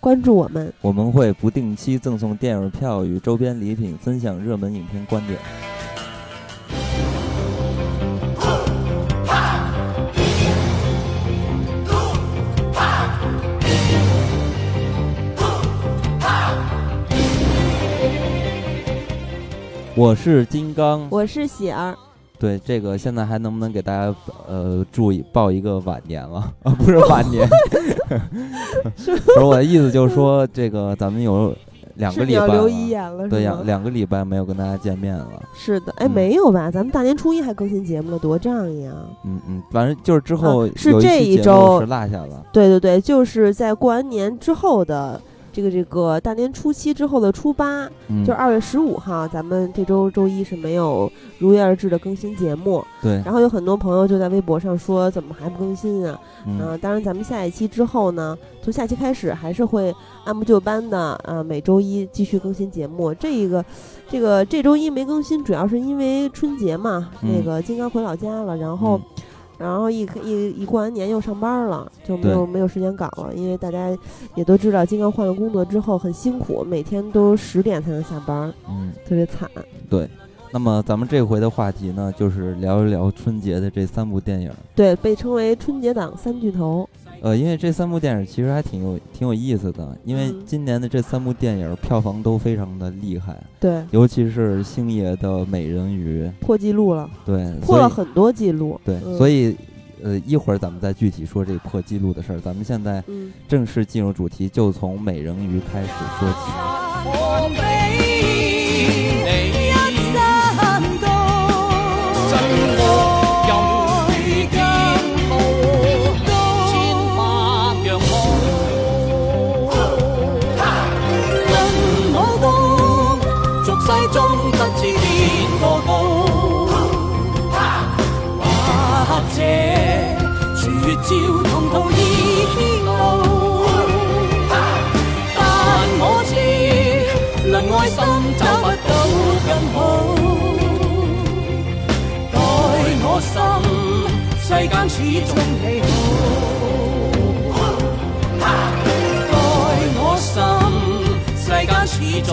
关注我们，我们会不定期赠送电影票与周边礼品，分享热门影片观点。我是金刚，我是喜儿。对这个，现在还能不能给大家呃注意报一个晚年了 啊？不是晚年 不是我的意思，就是说这个咱们有两个礼拜留遗言了，对，两两个礼拜没有跟大家见面了。是的，哎，没有吧？咱们大年初一还更新节目了，多仗义啊！嗯嗯，反正就是之后是这一周是落下了。对对对，就是在过完年之后的。这个这个大年初七之后的初八，就是二月十五号，咱们这周周一是没有如约而至的更新节目。对，然后有很多朋友就在微博上说，怎么还不更新啊？嗯，当然，咱们下一期之后呢，从下期开始还是会按部就班的，呃，每周一继续更新节目。这一个，这个这周一没更新，主要是因为春节嘛，那个金刚回老家了，然后。然后一一一过完年又上班了，就没有没有时间搞了。因为大家也都知道，金刚换了工作之后很辛苦，每天都十点才能下班，嗯，特别惨。对，那么咱们这回的话题呢，就是聊一聊春节的这三部电影。对，被称为春节档三巨头。呃，因为这三部电影其实还挺有挺有意思的，因为今年的这三部电影票房都非常的厉害，对，尤其是星爷的《美人鱼》破纪录了，对，破了很多记录，对，所以呃一会儿咱们再具体说这破纪录的事儿，咱们现在正式进入主题，就从《美人鱼》开始说起。照同途异路，但我知能爱心找不到更好。待我心，世间始终你好。待我心，世间始终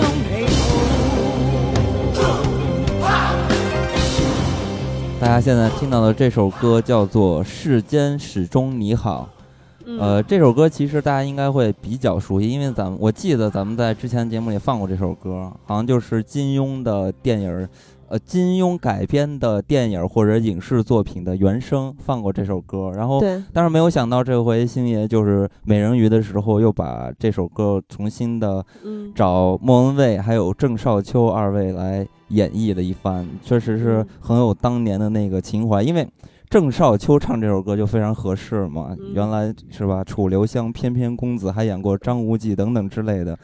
大家现在听到的这首歌叫做《世间始终你好》，呃，这首歌其实大家应该会比较熟悉，因为咱们我记得咱们在之前节目里放过这首歌，好像就是金庸的电影。呃，金庸改编的电影或者影视作品的原声放过这首歌，然后，但是没有想到这回星爷就是美人鱼的时候又把这首歌重新的找莫文蔚还有郑少秋二位来演绎了一番，确实是很有当年的那个情怀，因为郑少秋唱这首歌就非常合适嘛，原来是吧？楚留香翩翩公子还演过张无忌等等之类的。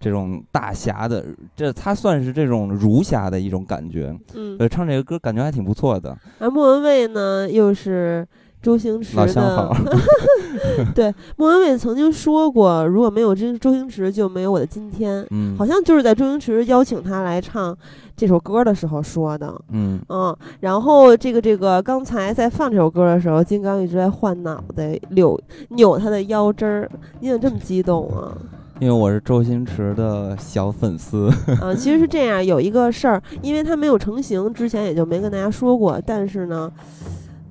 这种大侠的，这他算是这种儒侠的一种感觉，嗯，呃，唱这个歌感觉还挺不错的。而莫文蔚呢，又是周星驰的，对，莫文蔚曾经说过，如果没有周周星驰，就没有我的今天。嗯，好像就是在周星驰邀请他来唱这首歌的时候说的。嗯嗯，然后这个这个刚才在放这首歌的时候，金刚一直在换脑袋，扭扭他的腰肢儿。你怎么这么激动啊？因为我是周星驰的小粉丝，嗯，其实是这样，有一个事儿，因为它没有成型，之前也就没跟大家说过。但是呢，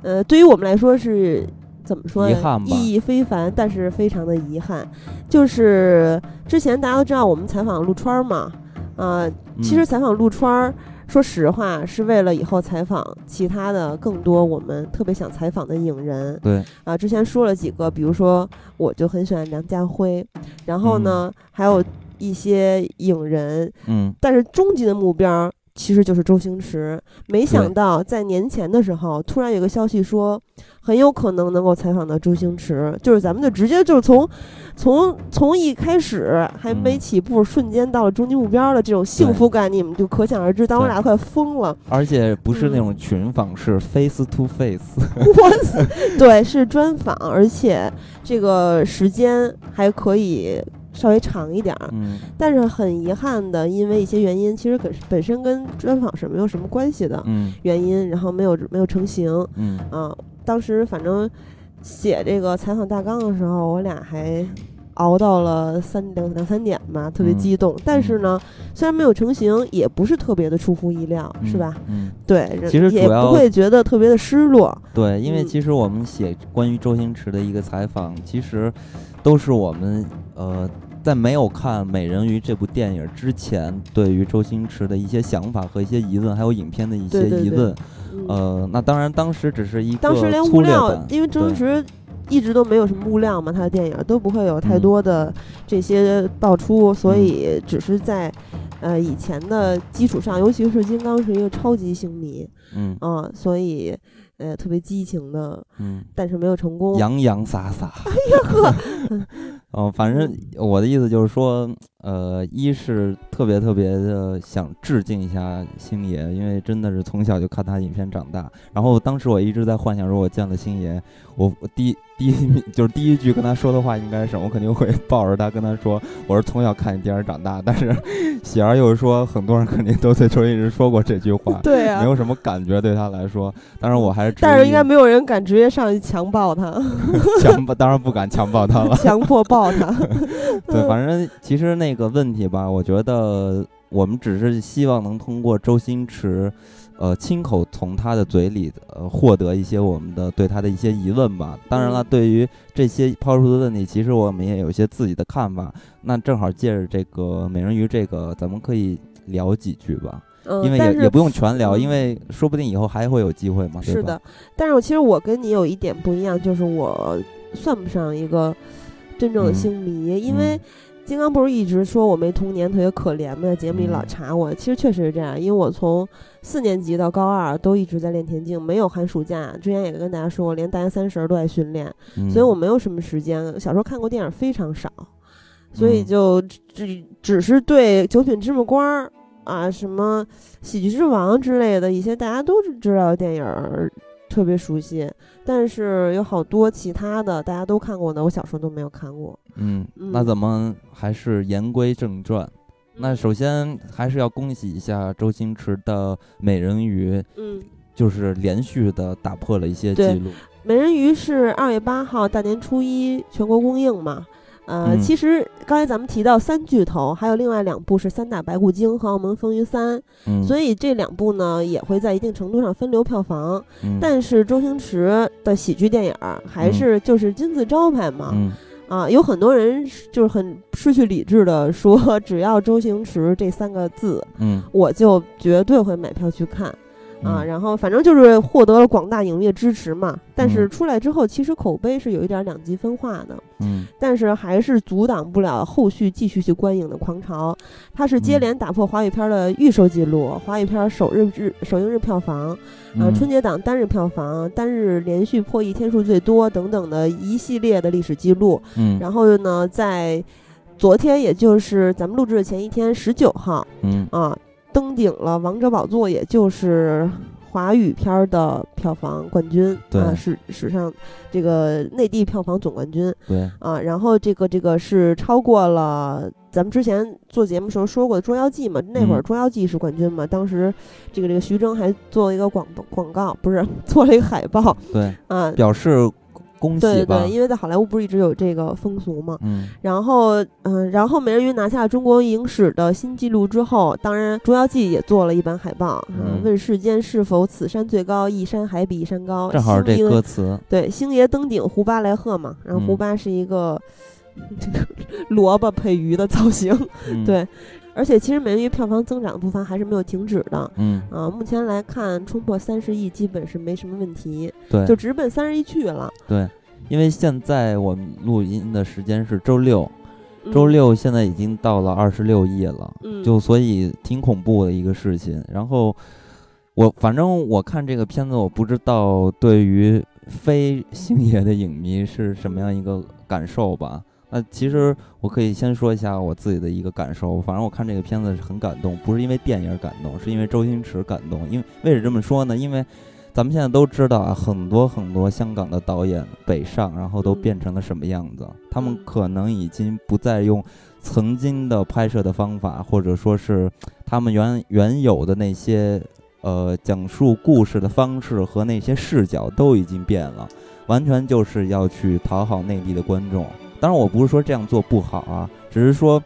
呃，对于我们来说是怎么说呢？意义非凡，但是非常的遗憾。就是之前大家都知道我们采访陆川嘛，啊，其实采访陆川。说实话，是为了以后采访其他的更多我们特别想采访的影人。对。啊，之前说了几个，比如说我就很喜欢梁家辉，然后呢还有一些影人，嗯，但是终极的目标其实就是周星驰。没想到在年前的时候，突然有个消息说，很有可能能够采访到周星驰，就是咱们就直接就是从，从从一开始还没起步，瞬间到了终极目标的这种幸福感，你们就可想而知。当时俩快疯了，而且不是那种群访，是 face to face。对，是专访，而且这个时间还可以。稍微长一点儿，嗯，但是很遗憾的，因为一些原因，其实跟本身跟专访是没有什么关系的，嗯，原因，然后没有没有成型，嗯啊，当时反正写这个采访大纲的时候，我俩还熬到了三两两三点吧，特别激动。但是呢，虽然没有成型，也不是特别的出乎意料，是吧？嗯，对，其实也不会觉得特别的失落。对，因为其实我们写关于周星驰的一个采访，其实都是我们呃。在没有看《美人鱼》这部电影之前，对于周星驰的一些想法和一些疑问，还有影片的一些疑问，呃，那当然当时只是一个当时连物料，因为周星驰一直都没有什么物料嘛，他的电影都不会有太多的这些爆出，所以只是在呃以前的基础上，尤其是金刚是一个超级星迷，嗯啊，所以。呃，特别激情的，嗯，但是没有成功，洋洋洒洒。哎呀呵，哦，反正我的意思就是说，呃，一是特别特别的想致敬一下星爷，因为真的是从小就看他影片长大。然后当时我一直在幻想，如果见了星爷，我我第一。第一 就是第一句跟他说的话应该是我肯定会抱着他跟他说我是从小看你电视长大，但是 喜儿又是说很多人肯定都对周星驰说过这句话，对啊，没有什么感觉对他来说，当然我还是但是应该没有人敢直接上去强暴他，强暴当然不敢强暴他了，强迫抱他，对，反正其实那个问题吧，我觉得我们只是希望能通过周星驰。呃，亲口从他的嘴里呃获得一些我们的对他的一些疑问吧。当然了，对于这些抛出的问题，其实我们也有一些自己的看法。那正好借着这个美人鱼，这个咱们可以聊几句吧。嗯，因为也也不用全聊，因为说不定以后还会有机会嘛。是的，但是我其实我跟你有一点不一样，就是我算不上一个真正的星迷，因为。金刚不是一直说我没童年，特别可怜吗？在节目里老查我，其实确实是这样，因为我从四年级到高二都一直在练田径，没有寒暑假。之前也跟大家说过，连大年三十都在训练，所以我没有什么时间。小时候看过电影非常少，所以就只只是对《九品芝麻官》啊、什么《喜剧之王》之类的一些大家都知道的电影特别熟悉，但是有好多其他的大家都看过的，我小时候都没有看过。嗯，那咱们还是言归正传。那首先还是要恭喜一下周星驰的《美人鱼》，嗯，就是连续的打破了一些记录。《美人鱼》是二月八号大年初一全国公映嘛？呃，其实刚才咱们提到三巨头，还有另外两部是《三打白骨精》和《澳门风云三》，所以这两部呢也会在一定程度上分流票房。但是周星驰的喜剧电影还是就是金字招牌嘛。啊，有很多人就是很失去理智的说，只要周星驰这三个字，嗯，我就绝对会买票去看。啊，然后反正就是获得了广大影业支持嘛。但是出来之后，其实口碑是有一点两极分化的。嗯，但是还是阻挡不了后续继续去观影的狂潮。它是接连打破华语片的预售记录，华语片首日日首映日票房，啊，春节档单日票房，单日连续破亿天数最多等等的一系列的历史记录。嗯，然后呢，在昨天，也就是咱们录制的前一天，十九号，嗯啊。登顶了王者宝座，也就是华语片的票房冠军啊，史史上这个内地票房总冠军。对啊，然后这个这个是超过了咱们之前做节目时候说过的《捉妖记》嘛？那会儿《捉妖记》是冠军嘛？当时这个这个徐峥还做了一个广广告，不是 做了一个海报，对啊，表示。恭对对对，因为在好莱坞不是一直有这个风俗嘛。嗯。然后，嗯，然后美人鱼拿下了中国影史的新纪录之后，当然《捉妖记》也做了一版海报，嗯，问世间是否此山最高，一山还比一山高。正好这歌词。对，星爷登顶，胡巴来贺嘛。然后胡巴是一个 这个萝卜配鱼的造型。对。而且其实美人鱼票房增长的步伐还是没有停止的。嗯。啊，目前来看冲破三十亿基本是没什么问题。对。就直奔三十亿去了。对。因为现在我们录音的时间是周六，周六现在已经到了二十六亿了，就所以挺恐怖的一个事情。然后我反正我看这个片子，我不知道对于非星爷的影迷是什么样一个感受吧。那其实我可以先说一下我自己的一个感受，反正我看这个片子是很感动，不是因为电影感动，是因为周星驰感动。因为为什么这么说呢？因为咱们现在都知道啊，很多很多香港的导演北上，然后都变成了什么样子？他们可能已经不再用曾经的拍摄的方法，或者说是他们原原有的那些呃讲述故事的方式和那些视角都已经变了，完全就是要去讨好内地的观众。当然，我不是说这样做不好啊，只是说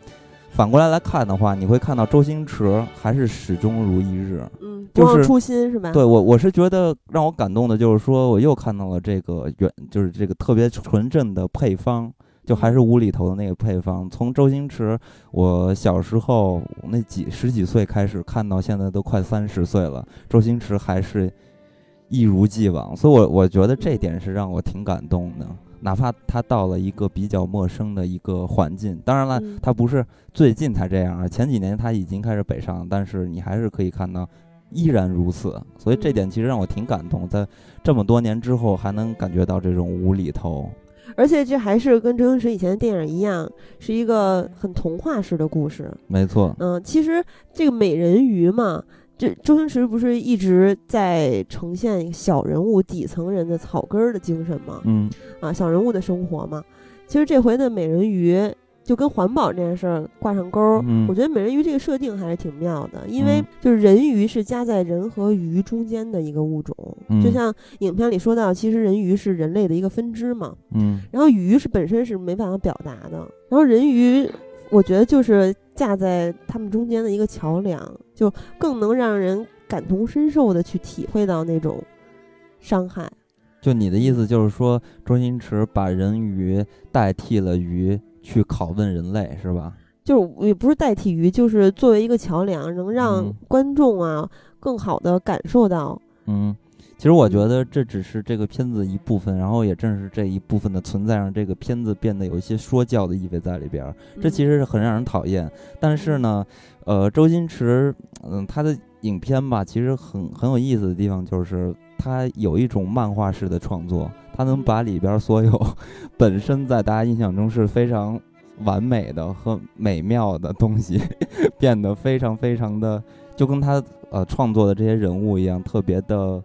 反过来来看的话，你会看到周星驰还是始终如一日，嗯，不忘初心是吧？对我，我是觉得让我感动的就是说，我又看到了这个原，就是这个特别纯正的配方，就还是无厘头的那个配方。从周星驰，我小时候那几十几岁开始看到现在都快三十岁了，周星驰还是一如既往，所以我我觉得这点是让我挺感动的。哪怕他到了一个比较陌生的一个环境，当然了，他不是最近才这样啊，前几年他已经开始北上，但是你还是可以看到依然如此，所以这点其实让我挺感动，在这么多年之后还能感觉到这种无厘头，而且这还是跟周星驰以前的电影一样，是一个很童话式的故事。没错，嗯，其实这个美人鱼嘛。这周星驰不是一直在呈现小人物、底层人的草根儿的精神吗？嗯，啊，小人物的生活嘛。其实这回的美人鱼就跟环保这件事儿挂上钩儿。嗯，我觉得美人鱼这个设定还是挺妙的，因为就是人鱼是夹在人和鱼中间的一个物种，就像影片里说到，其实人鱼是人类的一个分支嘛。嗯，然后鱼是本身是没办法表达的，然后人鱼。我觉得就是架在他们中间的一个桥梁，就更能让人感同身受的去体会到那种伤害。就你的意思就是说，周星驰把人鱼代替了鱼去拷问人类，是吧？就是也不是代替鱼，就是作为一个桥梁，能让观众啊更好的感受到。嗯。其实我觉得这只是这个片子一部分，然后也正是这一部分的存在，让这个片子变得有一些说教的意味在里边儿。这其实是很让人讨厌。但是呢，呃，周星驰，嗯，他的影片吧，其实很很有意思的地方就是他有一种漫画式的创作，他能把里边所有 本身在大家印象中是非常完美的和美妙的东西，变得非常非常的，就跟他呃创作的这些人物一样，特别的。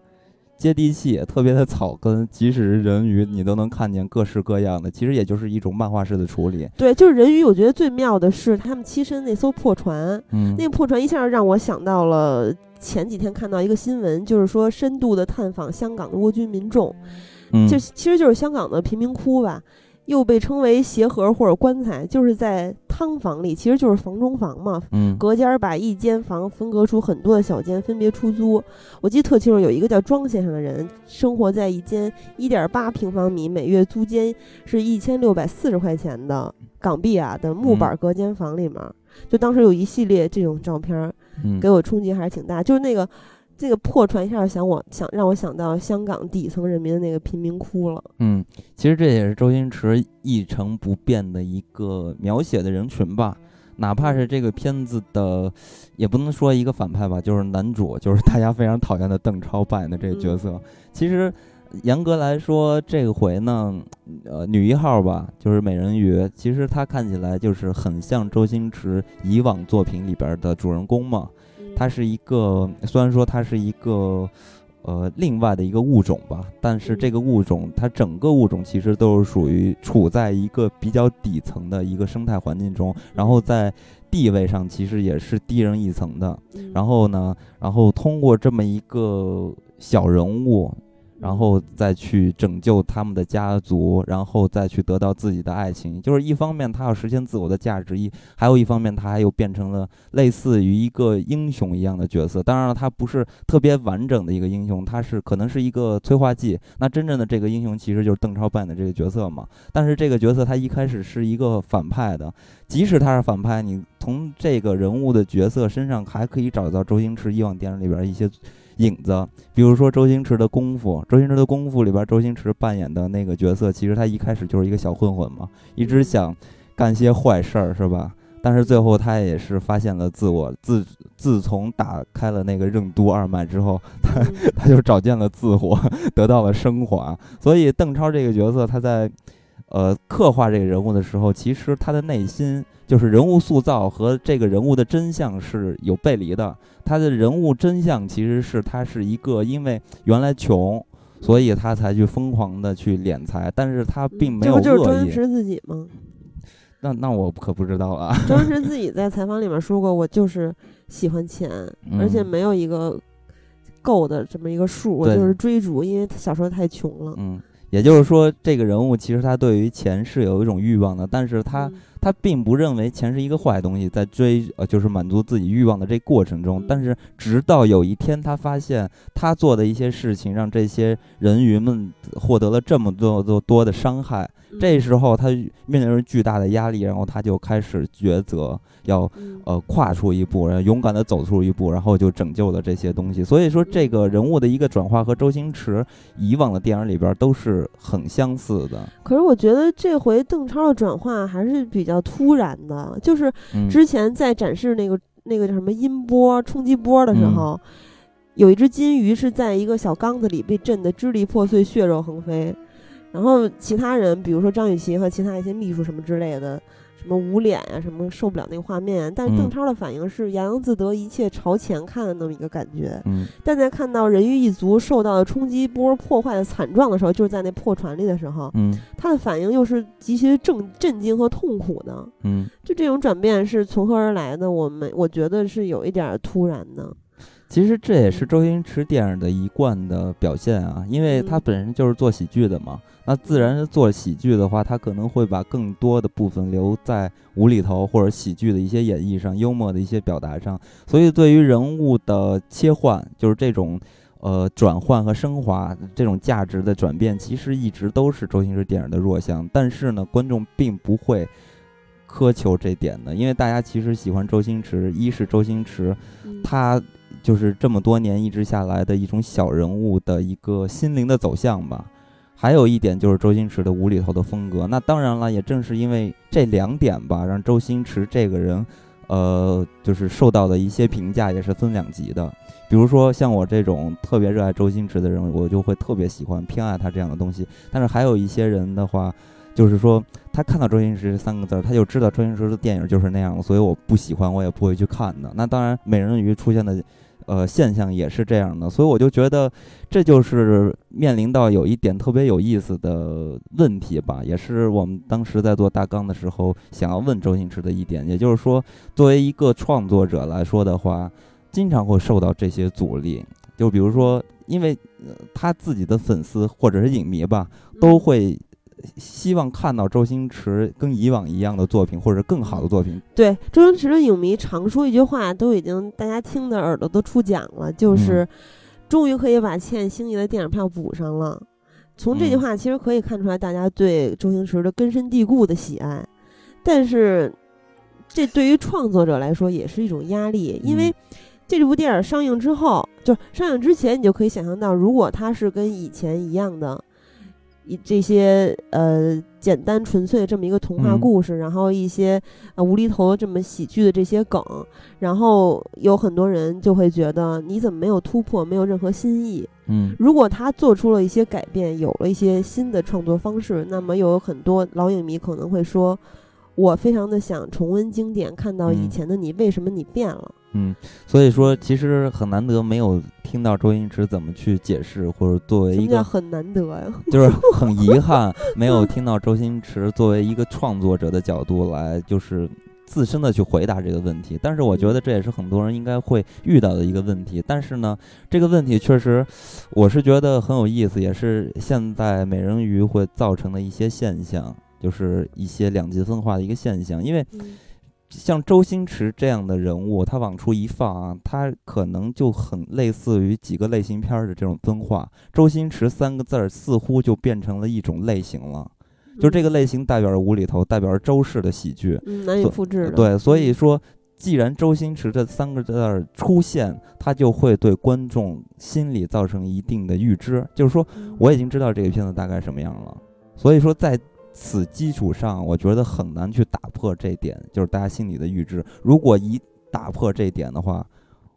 接地气，特别的草根，即使是人鱼，你都能看见各式各样的。其实也就是一种漫画式的处理。对，就是人鱼，我觉得最妙的是他们栖身那艘破船。嗯，那个破船一下让我想到了前几天看到一个新闻，就是说深度的探访香港的蜗居民众，就其实就是香港的贫民窟吧。又被称为鞋盒或者棺材，就是在汤房里，其实就是房中房嘛。嗯，隔间把一间房分割出很多的小间，分别出租。我记得特清楚，有一个叫庄先生的人，生活在一间一点八平方米、每月租金是一千六百四十块钱的港币啊的木板隔间房里面。就当时有一系列这种照片，给我冲击还是挺大。就是那个。这个破船一下想我想让我想到香港底层人民的那个贫民窟了。嗯，其实这也是周星驰一成不变的一个描写的人群吧。哪怕是这个片子的，也不能说一个反派吧，就是男主，就是大家非常讨厌的邓超扮演的这个角色。其实严格来说，这回呢，呃，女一号吧，就是美人鱼，其实她看起来就是很像周星驰以往作品里边的主人公嘛。它是一个，虽然说它是一个，呃，另外的一个物种吧，但是这个物种它整个物种其实都是属于处在一个比较底层的一个生态环境中，然后在地位上其实也是低人一层的。然后呢，然后通过这么一个小人物。然后再去拯救他们的家族，然后再去得到自己的爱情。就是一方面他要实现自我的价值，一还有一方面他还又变成了类似于一个英雄一样的角色。当然了，他不是特别完整的一个英雄，他是可能是一个催化剂。那真正的这个英雄其实就是邓超扮演的这个角色嘛。但是这个角色他一开始是一个反派的，即使他是反派，你从这个人物的角色身上还可以找到周星驰以往电影里边一些。影子，比如说周星驰的功夫，周星驰的功夫里边，周星驰扮演的那个角色，其实他一开始就是一个小混混嘛，一直想干些坏事儿，是吧？但是最后他也是发现了自我，自自从打开了那个任督二脉之后，他 他就找见了自我，得到了升华。所以邓超这个角色，他在呃刻画这个人物的时候，其实他的内心就是人物塑造和这个人物的真相是有背离的。他的人物真相其实是他是一个因为原来穷。所以他才去疯狂的去敛财，但是他并没有恶意。这不就是周星驰自己吗？那那我可不知道啊。周星驰自己在采访里面说过，我就是喜欢钱，而且没有一个够的这么一个数，我就是追逐，因为他小时候太穷了。嗯，也就是说，这个人物其实他对于钱是有一种欲望的，但是他。他并不认为钱是一个坏东西，在追呃就是满足自己欲望的这过程中，但是直到有一天他发现他做的一些事情让这些人鱼们获得了这么多多多的伤害。这时候他面临着巨大的压力，然后他就开始抉择，要呃跨出一步，然后勇敢的走出一步，然后就拯救了这些东西。所以说，这个人物的一个转化和周星驰以往的电影里边都是很相似的。可是我觉得这回邓超的转化还是比较突然的，就是之前在展示那个那个叫什么音波冲击波的时候，有一只金鱼是在一个小缸子里被震得支离破碎、血肉横飞。然后其他人，比如说张雨绮和其他一些秘书什么之类的，什么捂脸啊，什么受不了那个画面。但是邓超的反应是洋洋自得，一切朝前看的那么一个感觉。嗯。但在看到人鱼一族受到的冲击波破坏的惨状的时候，就是在那破船里的时候，嗯，他的反应又是极其震震惊和痛苦的。嗯。就这种转变是从何而来的？我们我觉得是有一点突然的。其实这也是周星驰电影的一贯的表现啊，因为他本身就是做喜剧的嘛。那自然是做喜剧的话，他可能会把更多的部分留在无厘头或者喜剧的一些演绎上，幽默的一些表达上。所以对于人物的切换，就是这种呃转换和升华，这种价值的转变，其实一直都是周星驰电影的弱项。但是呢，观众并不会苛求这点的，因为大家其实喜欢周星驰，一是周星驰，他。就是这么多年一直下来的一种小人物的一个心灵的走向吧。还有一点就是周星驰的无厘头的风格。那当然了，也正是因为这两点吧，让周星驰这个人，呃，就是受到的一些评价也是分两极的。比如说像我这种特别热爱周星驰的人，我就会特别喜欢偏爱他这样的东西。但是还有一些人的话，就是说他看到周星驰三个字，他就知道周星驰的电影就是那样，所以我不喜欢，我也不会去看的。那当然，美人鱼出现的。呃，现象也是这样的，所以我就觉得，这就是面临到有一点特别有意思的问题吧，也是我们当时在做大纲的时候想要问周星驰的一点，也就是说，作为一个创作者来说的话，经常会受到这些阻力，就比如说，因为他自己的粉丝或者是影迷吧，都会。希望看到周星驰跟以往一样的作品，或者更好的作品。对周星驰的影迷常说一句话，都已经大家听的耳朵都出茧了，就是终于可以把欠星爷的电影票补上了。从这句话其实可以看出来，大家对周星驰的根深蒂固的喜爱。但是，这对于创作者来说也是一种压力，因为这部电影上映之后，就上映之前，你就可以想象到，如果它是跟以前一样的。一这些呃简单纯粹这么一个童话故事，然后一些呃无厘头这么喜剧的这些梗，然后有很多人就会觉得你怎么没有突破，没有任何新意。嗯，如果他做出了一些改变，有了一些新的创作方式，那么又有很多老影迷可能会说。我非常的想重温经典，看到以前的你，为什么你变了？嗯，所以说其实很难得没有听到周星驰怎么去解释，或者作为一个很难得呀，就是很遗憾 没有听到周星驰作为一个创作者的角度来，就是自身的去回答这个问题。但是我觉得这也是很多人应该会遇到的一个问题。但是呢，这个问题确实我是觉得很有意思，也是现在美人鱼会造成的一些现象。就是一些两极分化的一个现象，因为像周星驰这样的人物，他往出一放啊，他可能就很类似于几个类型片的这种分化。周星驰三个字儿似乎就变成了一种类型了，就这个类型代表着无厘头，代表着周氏的喜剧，难以复制。对，所以说，既然周星驰这三个字儿出现，他就会对观众心里造成一定的预知，就是说我已经知道这个片子大概什么样了，所以说在。此基础上，我觉得很难去打破这点，就是大家心里的预知。如果一打破这点的话，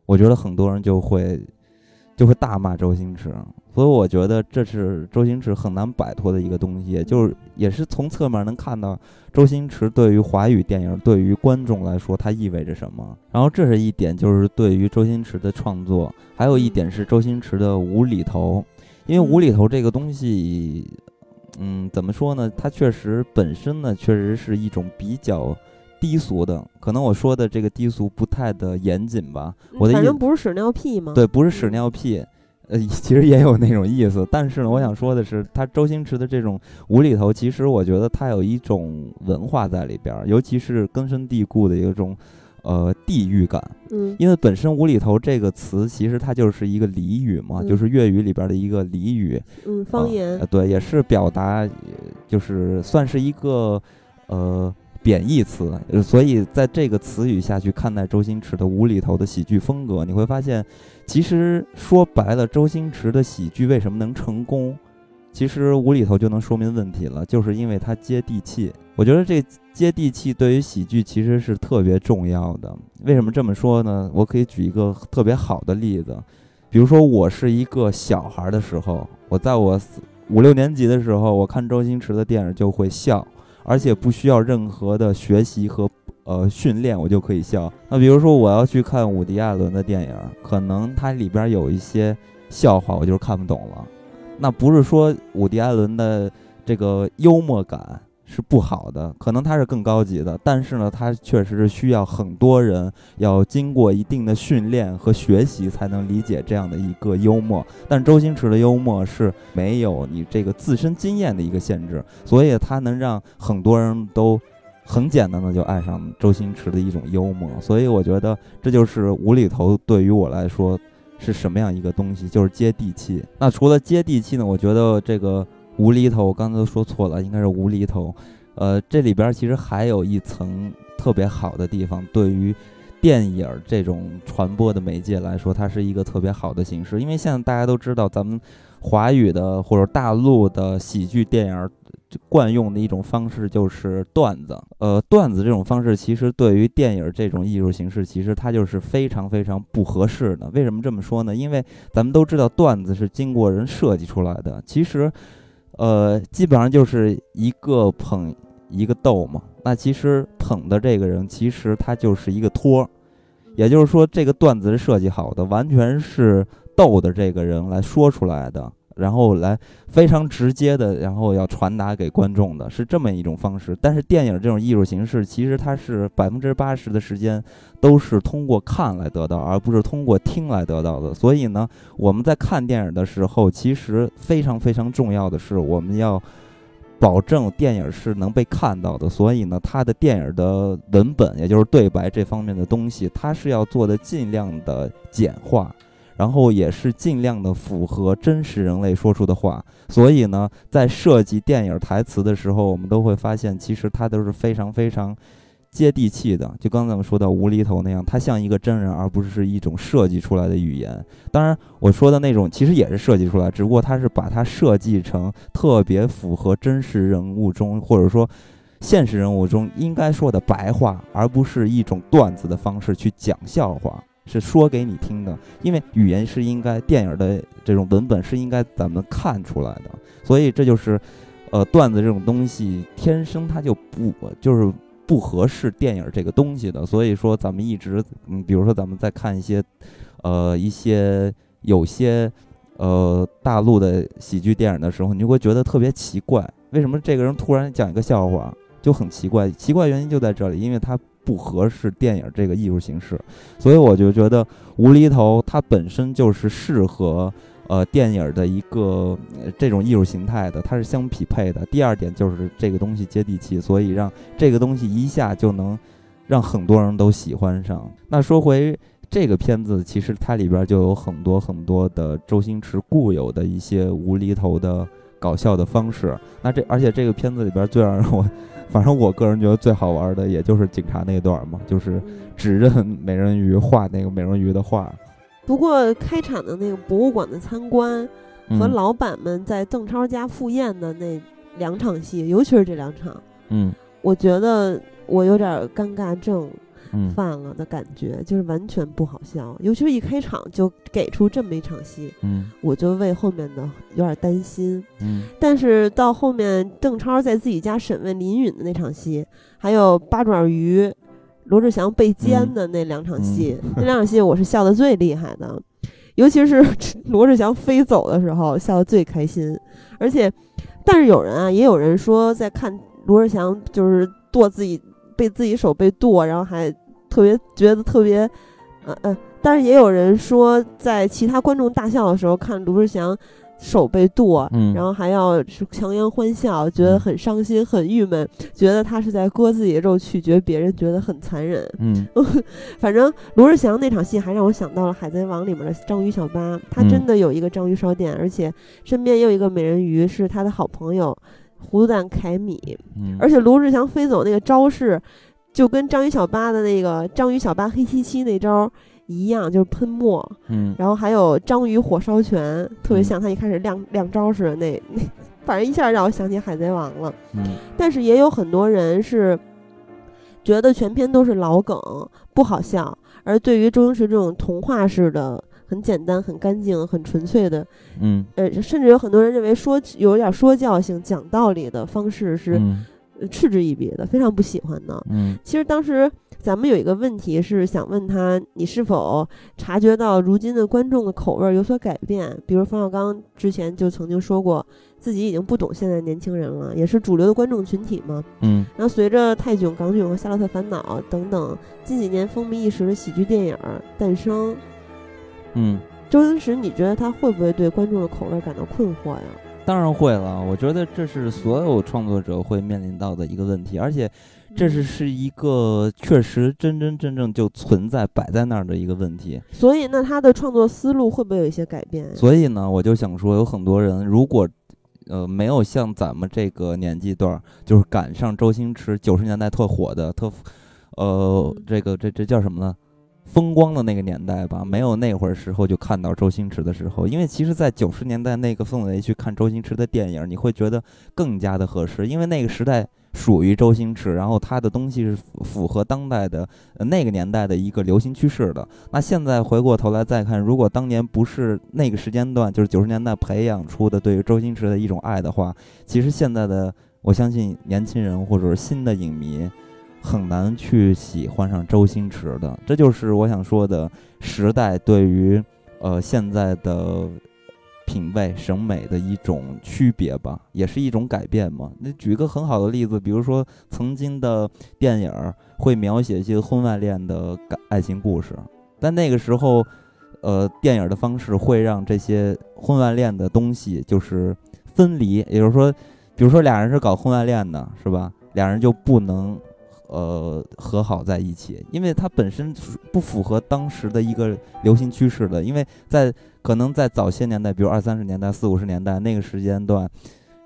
我觉得很多人就会就会大骂周星驰。所以我觉得这是周星驰很难摆脱的一个东西，就是也是从侧面能看到周星驰对于华语电影、对于观众来说，它意味着什么。然后这是一点，就是对于周星驰的创作，还有一点是周星驰的无厘头。因为无厘头这个东西，嗯，怎么说呢？它确实本身呢，确实是一种比较低俗的。可能我说的这个低俗不太的严谨吧。我的反正不是屎尿屁吗？对，不是屎尿屁。呃，其实也有那种意思。但是呢，我想说的是，他周星驰的这种无厘头，其实我觉得他有一种文化在里边，尤其是根深蒂固的一种。呃，地域感，嗯，因为本身无厘头这个词，其实它就是一个俚语嘛，就是粤语里边的一个俚语，嗯，方言，对，也是表达，就是算是一个呃贬义词，所以在这个词语下去看待周星驰的无厘头的喜剧风格，你会发现，其实说白了，周星驰的喜剧为什么能成功？其实无厘头就能说明问题了，就是因为它接地气。我觉得这接地气对于喜剧其实是特别重要的。为什么这么说呢？我可以举一个特别好的例子，比如说我是一个小孩的时候，我在我五六年级的时候，我看周星驰的电影就会笑，而且不需要任何的学习和呃训练，我就可以笑。那比如说我要去看伍迪·艾伦的电影，可能它里边有一些笑话，我就是看不懂了。那不是说伍迪·艾伦的这个幽默感是不好的，可能他是更高级的，但是呢，他确实是需要很多人要经过一定的训练和学习才能理解这样的一个幽默。但周星驰的幽默是没有你这个自身经验的一个限制，所以他能让很多人都很简单的就爱上周星驰的一种幽默。所以我觉得这就是无厘头对于我来说。是什么样一个东西？就是接地气。那除了接地气呢？我觉得这个无厘头，我刚才都说错了，应该是无厘头。呃，这里边其实还有一层特别好的地方，对于电影这种传播的媒介来说，它是一个特别好的形式。因为现在大家都知道，咱们华语的或者大陆的喜剧电影。惯用的一种方式就是段子，呃，段子这种方式其实对于电影这种艺术形式，其实它就是非常非常不合适的。为什么这么说呢？因为咱们都知道段子是经过人设计出来的，其实，呃，基本上就是一个捧一个逗嘛。那其实捧的这个人，其实他就是一个托，也就是说，这个段子是设计好的，完全是逗的这个人来说出来的。然后来非常直接的，然后要传达给观众的是这么一种方式。但是电影这种艺术形式，其实它是百分之八十的时间都是通过看来得到，而不是通过听来得到的。所以呢，我们在看电影的时候，其实非常非常重要的是，我们要保证电影是能被看到的。所以呢，它的电影的文本，也就是对白这方面的东西，它是要做的尽量的简化。然后也是尽量的符合真实人类说出的话，所以呢，在设计电影台词的时候，我们都会发现，其实它都是非常非常接地气的。就刚才我们说到无厘头那样，它像一个真人，而不是一种设计出来的语言。当然，我说的那种其实也是设计出来，只不过它是把它设计成特别符合真实人物中或者说现实人物中应该说的白话，而不是一种段子的方式去讲笑话。是说给你听的，因为语言是应该电影的这种文本是应该咱们看出来的，所以这就是，呃，段子这种东西天生它就不就是不合适电影这个东西的。所以说咱们一直，嗯，比如说咱们在看一些，呃，一些有些，呃，大陆的喜剧电影的时候，你就会觉得特别奇怪，为什么这个人突然讲一个笑话就很奇怪？奇怪原因就在这里，因为他。不合适电影这个艺术形式，所以我就觉得无厘头它本身就是适合呃电影的一个这种艺术形态的，它是相匹配的。第二点就是这个东西接地气，所以让这个东西一下就能让很多人都喜欢上。那说回这个片子，其实它里边就有很多很多的周星驰固有的一些无厘头的搞笑的方式。那这而且这个片子里边最让我。反正我个人觉得最好玩的，也就是警察那段嘛，就是指认 美人鱼画那个美人鱼的画。不过开场的那个博物馆的参观和老板们在邓超家赴宴的那两场戏，尤其是这两场，嗯，我觉得我有点尴尬症嗯犯了的感觉，就是完全不好笑，尤其是一开场就给出这么一场戏，嗯。我就为后面的有点担心。嗯。但是到后面，邓超在自己家审问林允的那场戏，还有八爪鱼罗志祥被奸的那两场戏，那两场戏我是笑的最厉害的，尤其是 罗志祥飞走的时候笑的最开心。而且，但是有人啊，也有人说在看罗志祥就是剁自己被自己手被剁，然后还特别觉得特别，呃呃，但是也有人说在其他观众大笑的时候看卢志祥。手被剁，嗯然后还要是强颜欢笑，觉得很伤心、很郁闷，觉得他是在割自己的肉取决别人，觉得很残忍。嗯 反正卢志祥那场戏还让我想到了《海贼王》里面的章鱼小八，他真的有一个章鱼烧店，而且身边也有一个美人鱼，是他的好朋友糊涂蛋凯米。嗯，而且卢志祥飞走那个招式，就跟章鱼小八的那个章鱼小八黑漆漆那招一样，就是喷墨。嗯然后还有章鱼火烧拳，特别嗯像他一开始亮亮招似的那那，反正一下让我想起海贼王了。嗯但是也有很多人是觉得全篇都是老梗，不好笑。而对于周星驰这种童话式的、很简单、很干净、很纯粹的，嗯呃，甚至有很多人认为说有点说教性、讲道理的方式是嗤之以鼻的，非常不喜欢的。嗯其实当时咱们有一个问题是想问他，你是否察觉到如今的观众的口味有所改变？比如冯小刚之前就曾经说过，自己已经不懂现在年轻人了，也是主流的观众群体嘛。嗯然后随着《泰囧》《港囧》和《夏洛特烦恼》等等近几年风靡一时的喜剧电影诞生，嗯，周星驰，你觉得他会不会对观众的口味感到困惑呀？当然会了。我觉得这是所有创作者会面临到的一个问题，而且这是是一个确实真真正正就存在摆在那儿的一个问题。所以，那他的创作思路会不会有一些改变？所以呢，我就想说，有很多人如果呃没有像咱们这个年纪段儿，就是赶上周星驰九十年代特火的特，呃，这个这这叫什么呢？风光的那个年代吧，没有那会儿时候就看到周星驰的时候，因为其实，在九十年代那个氛围去看周星驰的电影，你会觉得更加的合适，因为那个时代属于周星驰，然后他的东西是符合当代的、呃、那个年代的一个流行趋势的。那现在回过头来再看，如果当年不是那个时间段，就是九十年代培养出的对于周星驰的一种爱的话，其实现在的我相信年轻人或者是新的影迷。很难去喜欢上周星驰的，这就是我想说的时代对于呃现在的品味审美的一种区别吧，也是一种改变嘛。那举一个很好的例子，比如说曾经的电影会描写一些婚外恋的感爱情故事，但那个时候，呃，电影的方式会让这些婚外恋的东西就是分离，也就是说，比如说俩人是搞婚外恋的，是吧？俩人就不能。呃，和好在一起，因为它本身不符合当时的一个流行趋势的。因为在可能在早些年代，比如二三十年代、四五十年代那个时间段，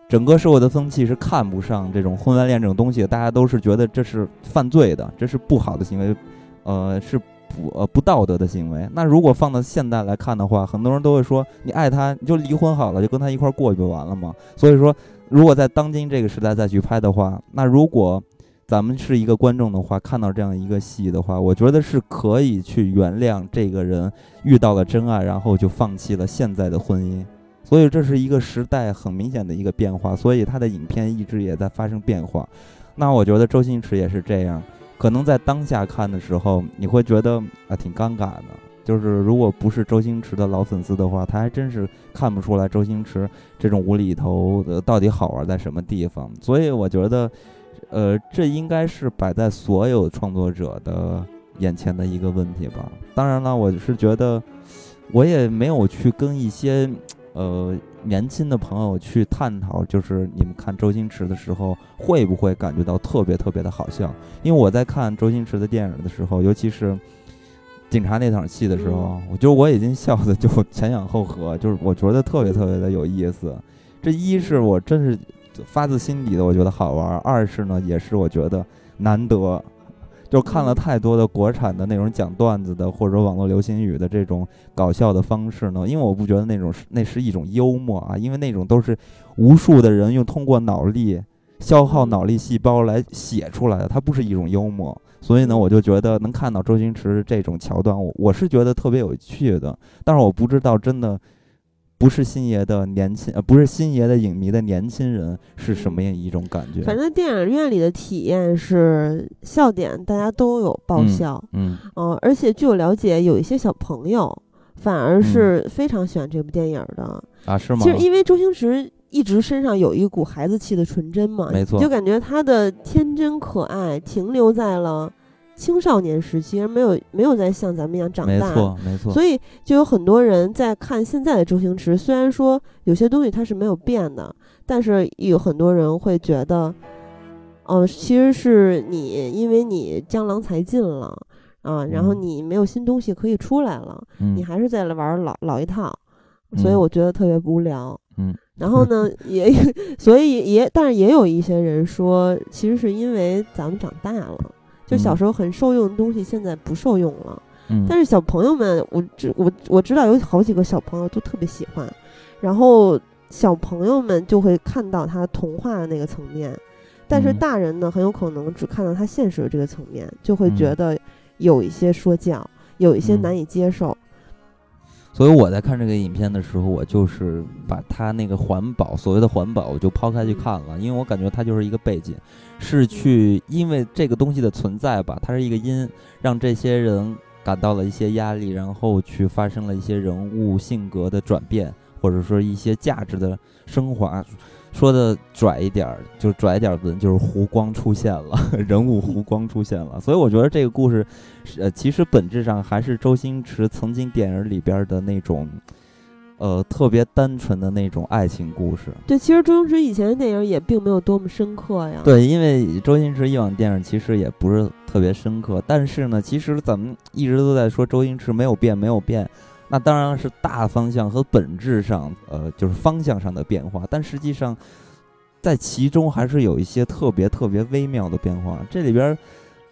整个社会的风气是看不上这种婚外恋这种东西，大家都是觉得这是犯罪的，这是不好的行为，呃，是不呃不道德的行为。那如果放到现代来看的话，很多人都会说，你爱他，你就离婚好了，就跟他一块儿过就完了嘛。所以说，如果在当今这个时代再去拍的话，那如果咱们是一个观众的话，看到这样一个戏的话，我觉得是可以去原谅这个人遇到了真爱，然后就放弃了现在的婚姻。所以这是一个时代很明显的一个变化，所以他的影片一直也在发生变化。那我觉得周星驰也是这样，可能在当下看的时候，你会觉得啊挺尴尬的。就是如果不是周星驰的老粉丝的话，他还真是看不出来周星驰这种无厘头的到底好玩在什么地方。所以我觉得。呃，这应该是摆在所有创作者的眼前的一个问题吧。当然了，我是觉得，我也没有去跟一些呃年轻的朋友去探讨，就是你们看周星驰的时候会不会感觉到特别特别的好笑？因为我在看周星驰的电影的时候，尤其是警察那场戏的时候，我觉得我已经笑的就前仰后合，就是我觉得特别特别的有意思。这一是我真是。发自心底的，我觉得好玩。二是呢，也是我觉得难得，就看了太多的国产的那种讲段子的或者网络流行语的这种搞笑的方式呢，因为我不觉得那种是那是一种幽默啊，因为那种都是无数的人用通过脑力消耗脑力细胞来写出来的，它不是一种幽默。所以呢，我就觉得能看到周星驰这种桥段，我我是觉得特别有趣的。但是我不知道，真的不是星爷的年轻，呃，不是星爷的影迷的年轻人是什么样一种感觉？反正电影院里的体验是笑点，大家都有爆笑，嗯，嗯，而且据我了解，有一些小朋友反而是非常喜欢这部电影的啊，是吗？其实因为周星驰。一直身上有一股孩子气的纯真嘛，没错，就感觉他的天真可爱停留在了青少年时期，而没有没有在像咱们一样长大。没错，没错。所以就有很多人在看现在的周星驰，虽然说有些东西他是没有变的，但是有很多人会觉得，哦，其实是你因为你江郎才尽了啊，然后你没有新东西可以出来了，你还是在玩老老一套，所以我觉得特别无聊。嗯。然后呢，也 所以也，但是也有一些人说，其实是因为咱们长大了，就小时候很受用的东西，现在不受用了。嗯。但是小朋友们，我知我我知道有好几个小朋友都特别喜欢，然后小朋友们就会看到他童话的那个层面，但是大人呢，很有可能只看到他现实的这个层面，就会觉得有一些说教，有一些难以接受。所以我在看这个影片的时候，我就是把它那个环保，所谓的环保，我就抛开去看了，因为我感觉它就是一个背景，是去因为这个东西的存在吧，它是一个因，让这些人感到了一些压力，然后去发生了一些人物性格的转变，或者说一些价值的升华。说的拽一点儿，就拽一点儿的，就是湖光出现了，人物湖光出现了。所以我觉得这个故事，呃，其实本质上还是周星驰曾经电影里边的那种，呃，特别单纯的那种爱情故事。对，其实周星驰以前的电影也并没有多么深刻呀。对，因为周星驰以往电影其实也不是特别深刻，但是呢，其实咱们一直都在说周星驰没有变，没有变。那当然是大方向和本质上，呃，就是方向上的变化，但实际上，在其中还是有一些特别特别微妙的变化。这里边，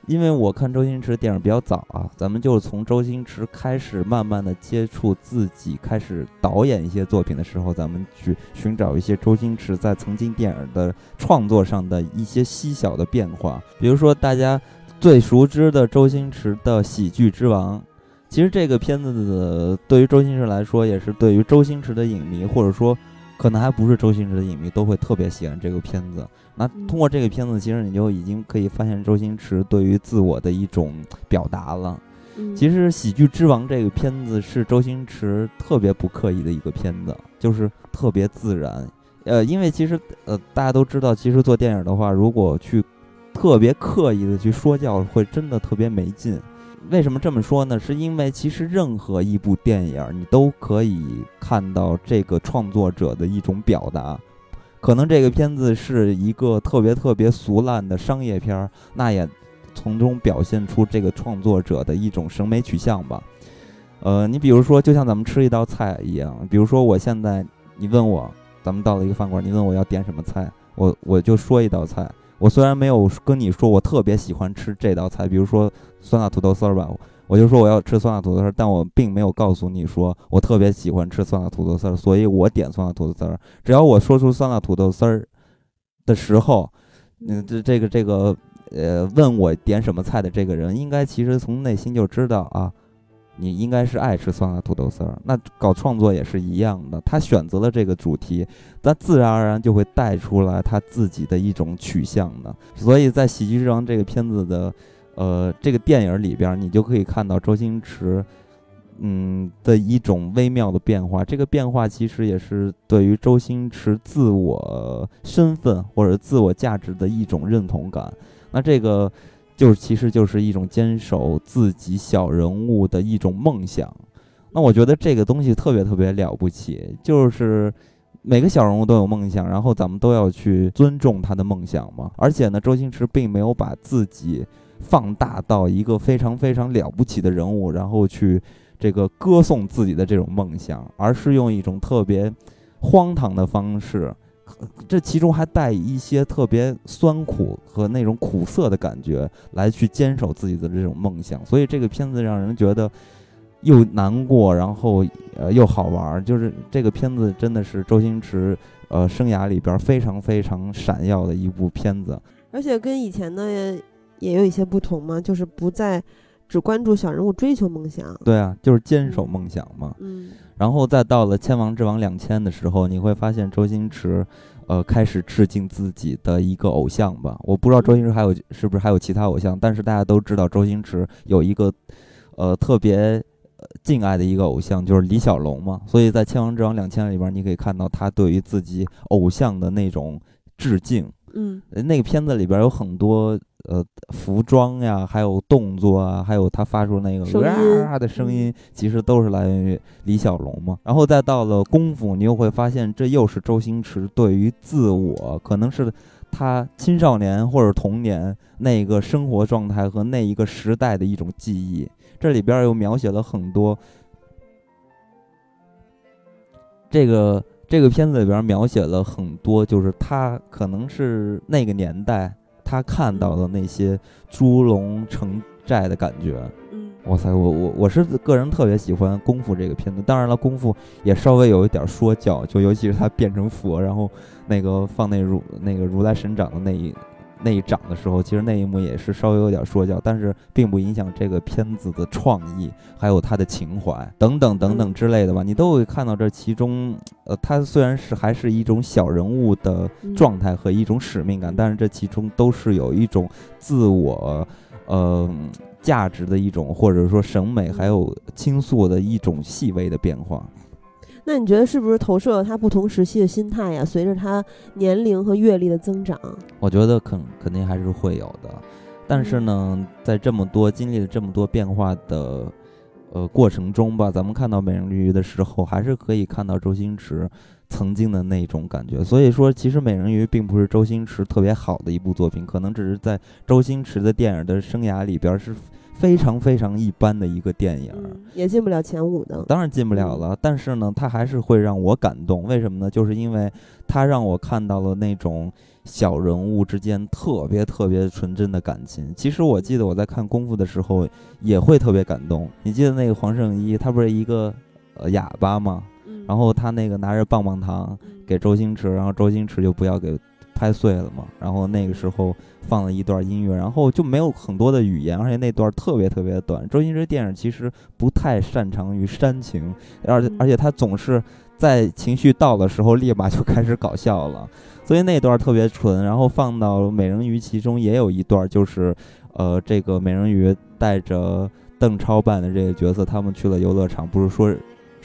因为我看周星驰电影比较早啊，咱们就是从周星驰开始慢慢的接触自己，开始导演一些作品的时候，咱们去寻找一些周星驰在曾经电影的创作上的一些细小的变化，比如说大家最熟知的周星驰的《喜剧之王》。其实这个片子的对于周星驰来说，也是对于周星驰的影迷，或者说可能还不是周星驰的影迷，都会特别喜欢这个片子。那通过这个片子，其实你就已经可以发现周星驰对于自我的一种表达了。其实《喜剧之王》这个片子是周星驰特别不刻意的一个片子，就是特别自然。呃，因为其实呃大家都知道，其实做电影的话，如果去特别刻意的去说教，会真的特别没劲。为什么这么说呢？是因为其实任何一部电影，你都可以看到这个创作者的一种表达。可能这个片子是一个特别特别俗烂的商业片儿，那也从中表现出这个创作者的一种审美取向吧。呃，你比如说，就像咱们吃一道菜一样，比如说我现在你问我，咱们到了一个饭馆，你问我要点什么菜，我我就说一道菜。我虽然没有跟你说我特别喜欢吃这道菜，比如说酸辣土豆丝儿吧，我就说我要吃酸辣土豆丝儿，但我并没有告诉你说我特别喜欢吃酸辣土豆丝儿，所以我点酸辣土豆丝儿。只要我说出酸辣土豆丝儿的时候，嗯，这这个这个呃，问我点什么菜的这个人，应该其实从内心就知道啊。你应该是爱吃酸辣土豆丝儿，那搞创作也是一样的。他选择了这个主题，那自然而然就会带出来他自己的一种取向的。所以在《喜剧之王》这个片子的，呃，这个电影里边，你就可以看到周星驰，嗯的一种微妙的变化。这个变化其实也是对于周星驰自我身份或者自我价值的一种认同感。那这个。就是，其实就是一种坚守自己小人物的一种梦想。那我觉得这个东西特别特别了不起，就是每个小人物都有梦想，然后咱们都要去尊重他的梦想嘛。而且呢，周星驰并没有把自己放大到一个非常非常了不起的人物，然后去这个歌颂自己的这种梦想，而是用一种特别荒唐的方式。这其中还带一些特别酸苦和那种苦涩的感觉，来去坚守自己的这种梦想。所以这个片子让人觉得又难过，然后呃又好玩。就是这个片子真的是周星驰呃生涯里边非常非常闪耀的一部片子，而且跟以前的也有一些不同嘛，就是不再。只关注小人物追求梦想，对啊，就是坚守梦想嘛。嗯，然后再到了《千王之王两千》的时候，你会发现周星驰，呃，开始致敬自己的一个偶像吧。我不知道周星驰还有是不是还有其他偶像，但是大家都知道周星驰有一个，呃，特别敬爱的一个偶像就是李小龙嘛。所以在《千王之王两千》里边，你可以看到他对于自己偶像的那种致敬。嗯，那个片子里边有很多。呃，服装呀，还有动作啊，还有他发出那个啊的声音，其实都是来源于李小龙嘛。然后再到了功夫，你又会发现，这又是周星驰对于自我，可能是他青少年或者童年那个生活状态和那一个时代的一种记忆。这里边又描写了很多，这个这个片子里边描写了很多，就是他可能是那个年代。他看到的那些猪龙城寨的感觉，嗯，哇塞，我我我是个人特别喜欢《功夫》这个片子。当然了，《功夫》也稍微有一点说教，就尤其是他变成佛，然后那个放那如那个如来神掌的那一。那一掌的时候，其实那一幕也是稍微有点说教，但是并不影响这个片子的创意，还有他的情怀等等等等之类的吧。你都会看到这其中，呃，他虽然是还是一种小人物的状态和一种使命感，但是这其中都是有一种自我，呃，价值的一种，或者说审美，还有倾诉的一种细微的变化。那你觉得是不是投射了他不同时期的心态呀？随着他年龄和阅历的增长，我觉得肯肯定还是会有的。但是呢，在这么多经历了这么多变化的呃过程中吧，咱们看到《美人鱼》的时候，还是可以看到周星驰曾经的那种感觉。所以说，其实《美人鱼》并不是周星驰特别好的一部作品，可能只是在周星驰的电影的生涯里边是。非常非常一般的一个电影，也进不了前五的，当然进不了了。但是呢，它还是会让我感动。为什么呢？就是因为它让我看到了那种小人物之间特别特别纯真的感情。其实我记得我在看功夫的时候也会特别感动。你记得那个黄圣依，他不是一个呃哑巴吗？然后他那个拿着棒棒糖给周星驰，然后周星驰就不要给。拍碎了嘛，然后那个时候放了一段音乐，然后就没有很多的语言，而且那段特别特别短。周星驰电影其实不太擅长于煽情，而且而且他总是在情绪到的时候立马就开始搞笑了，所以那段特别纯。然后放到《美人鱼》其中也有一段，就是呃，这个美人鱼带着邓超扮的这个角色，他们去了游乐场，不是说。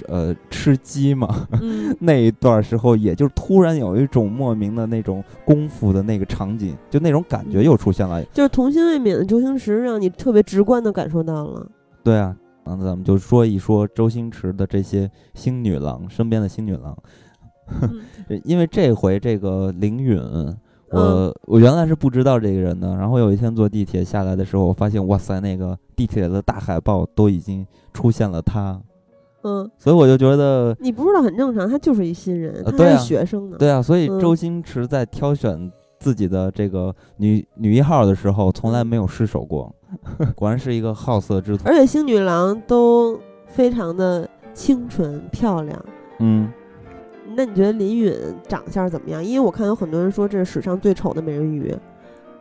呃，吃鸡嘛，那一段时候，也就突然有一种莫名的那种功夫的那个场景，就那种感觉又出现了，就是童心未泯的周星驰，让你特别直观的感受到了。对啊，那咱们就说一说周星驰的这些星女郎身边的星女郎，因为这回这个林允，我我原来是不知道这个人的，然后有一天坐地铁下来的时候，我发现哇塞，那个地铁的大海报都已经出现了他。嗯，所以我就觉得你不知道很正常，他就是一新人，他是学生呢。对啊，所以周星驰在挑选自己的这个女女一号的时候，从来没有失手过，果然是一个好色之徒。而且星女郎都非常的清纯漂亮。嗯，那你觉得林允长相怎么样？因为我看有很多人说这是史上最丑的美人鱼。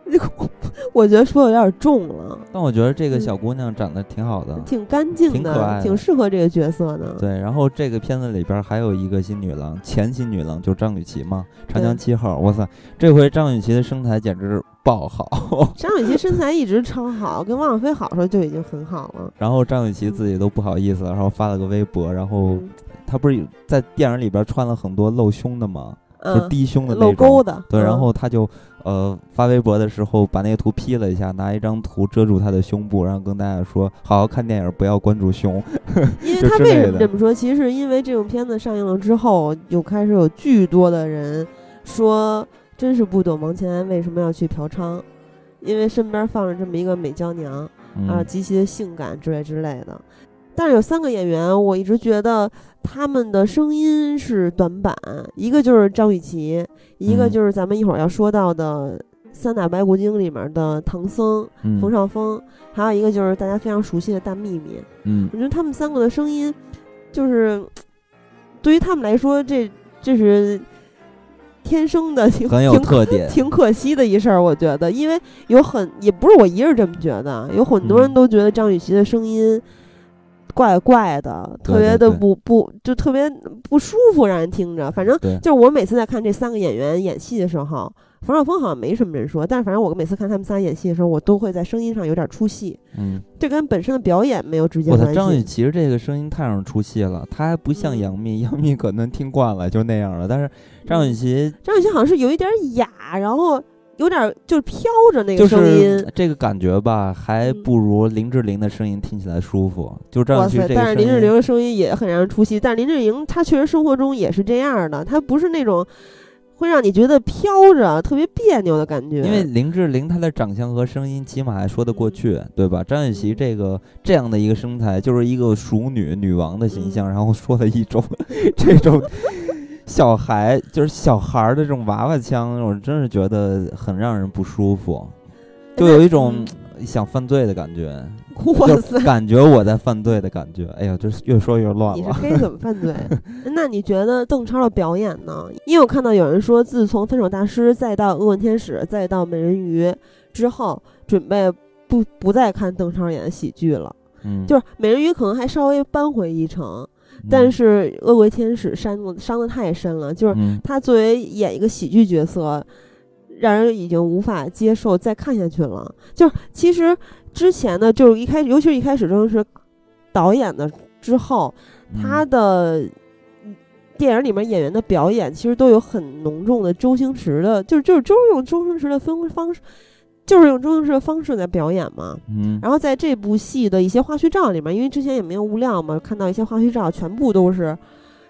我觉得说的有点重了，但我觉得这个小姑娘长得挺好的，挺干净的，挺可爱，挺适合这个角色的。对，然后这个片子里边还有一个新女郎，前新女郎就张雨绮嘛，《长江七号》。哇塞，这回张雨绮的身材简直爆好。张雨绮身材一直超好，跟汪小菲好时候就已经很好了。然后张雨绮自己都不好意思，然后发了个微博，然后她不是在电影里边穿了很多露胸的吗？就低胸的那种，露沟的。对，然后他就。呃，发微博的时候把那个图 P 了一下，拿一张图遮住他的胸部，然后跟大家说：“好好看电影，不要关注胸。”因为他为什么这么说？其实是因为这部片子上映了之后，就开始有巨多的人说：“真是不懂王千安为什么要去嫖娼，因为身边放着这么一个美娇娘啊，极其的性感之类之类的。”但是有三个演员，我一直觉得他们的声音是短板，一个就是张雨绮，一个就是咱们一会儿要说到的《三打白骨精》里面的唐僧冯绍峰，还有一个就是大家非常熟悉的大幂幂。嗯，我觉得他们三个的声音，就是对于他们来说，这这是。天生的挺很有特点，挺可惜的一事儿，我觉得，因为有很也不是我一人这么觉得，有很多人都觉得张雨绮的声音怪怪的，特别的不不就特别不舒服，让人听着。反正就是我每次在看这三个演员演戏的时候。冯绍峰好像没什么人说，但是反正我每次看他们仨演戏的时候，我都会在声音上有点出戏。嗯，这跟本身的表演没有直接关系。张雨绮这个声音太让人出戏了，她还不像杨幂，杨幂可能听惯了就那样了。但是张雨绮，张雨绮好像是有一点哑，然后有点就是飘着那个声音，这个感觉吧，还不如林志玲的声音听起来舒服。就张雨绮这个但是林志玲的声音也很让人出戏，但林志玲她确实生活中也是这样的，她不是那种。会让你觉得飘着，特别别扭的感觉。因为林志玲她的长相和声音起码还说得过去，对吧？张雨绮这个这样的一个身材，就是一个熟女女王的形象，然后说了一种 这种小孩，就是小孩的这种娃娃腔，我真是觉得很让人不舒服，就有一种想犯罪的感觉。哇塞，感觉我在犯罪的感觉。哎呀，这越说越乱了。你是黑怎么犯罪？那你觉得邓超的表演呢？因为我看到有人说，自从《分手大师》再到《恶棍天使》再到《美人鱼》之后，准备不不再看邓超演的喜剧了。嗯，就是《美人鱼》可能还稍微扳回一城，但是《恶棍天使》伤的伤的太深了。就是他作为演一个喜剧角色，让人已经无法接受再看下去了。就是其实。之前呢，就是一开始，尤其是一开始正是导演的之后，他的电影里面演员的表演其实都有很浓重的周星驰的，就是就是周用周星驰的分方式，就是用周星驰的方式在表演嘛。嗯。然后在这部戏的一些花絮照里面，因为之前也没有物料嘛，看到一些花絮照，全部都是。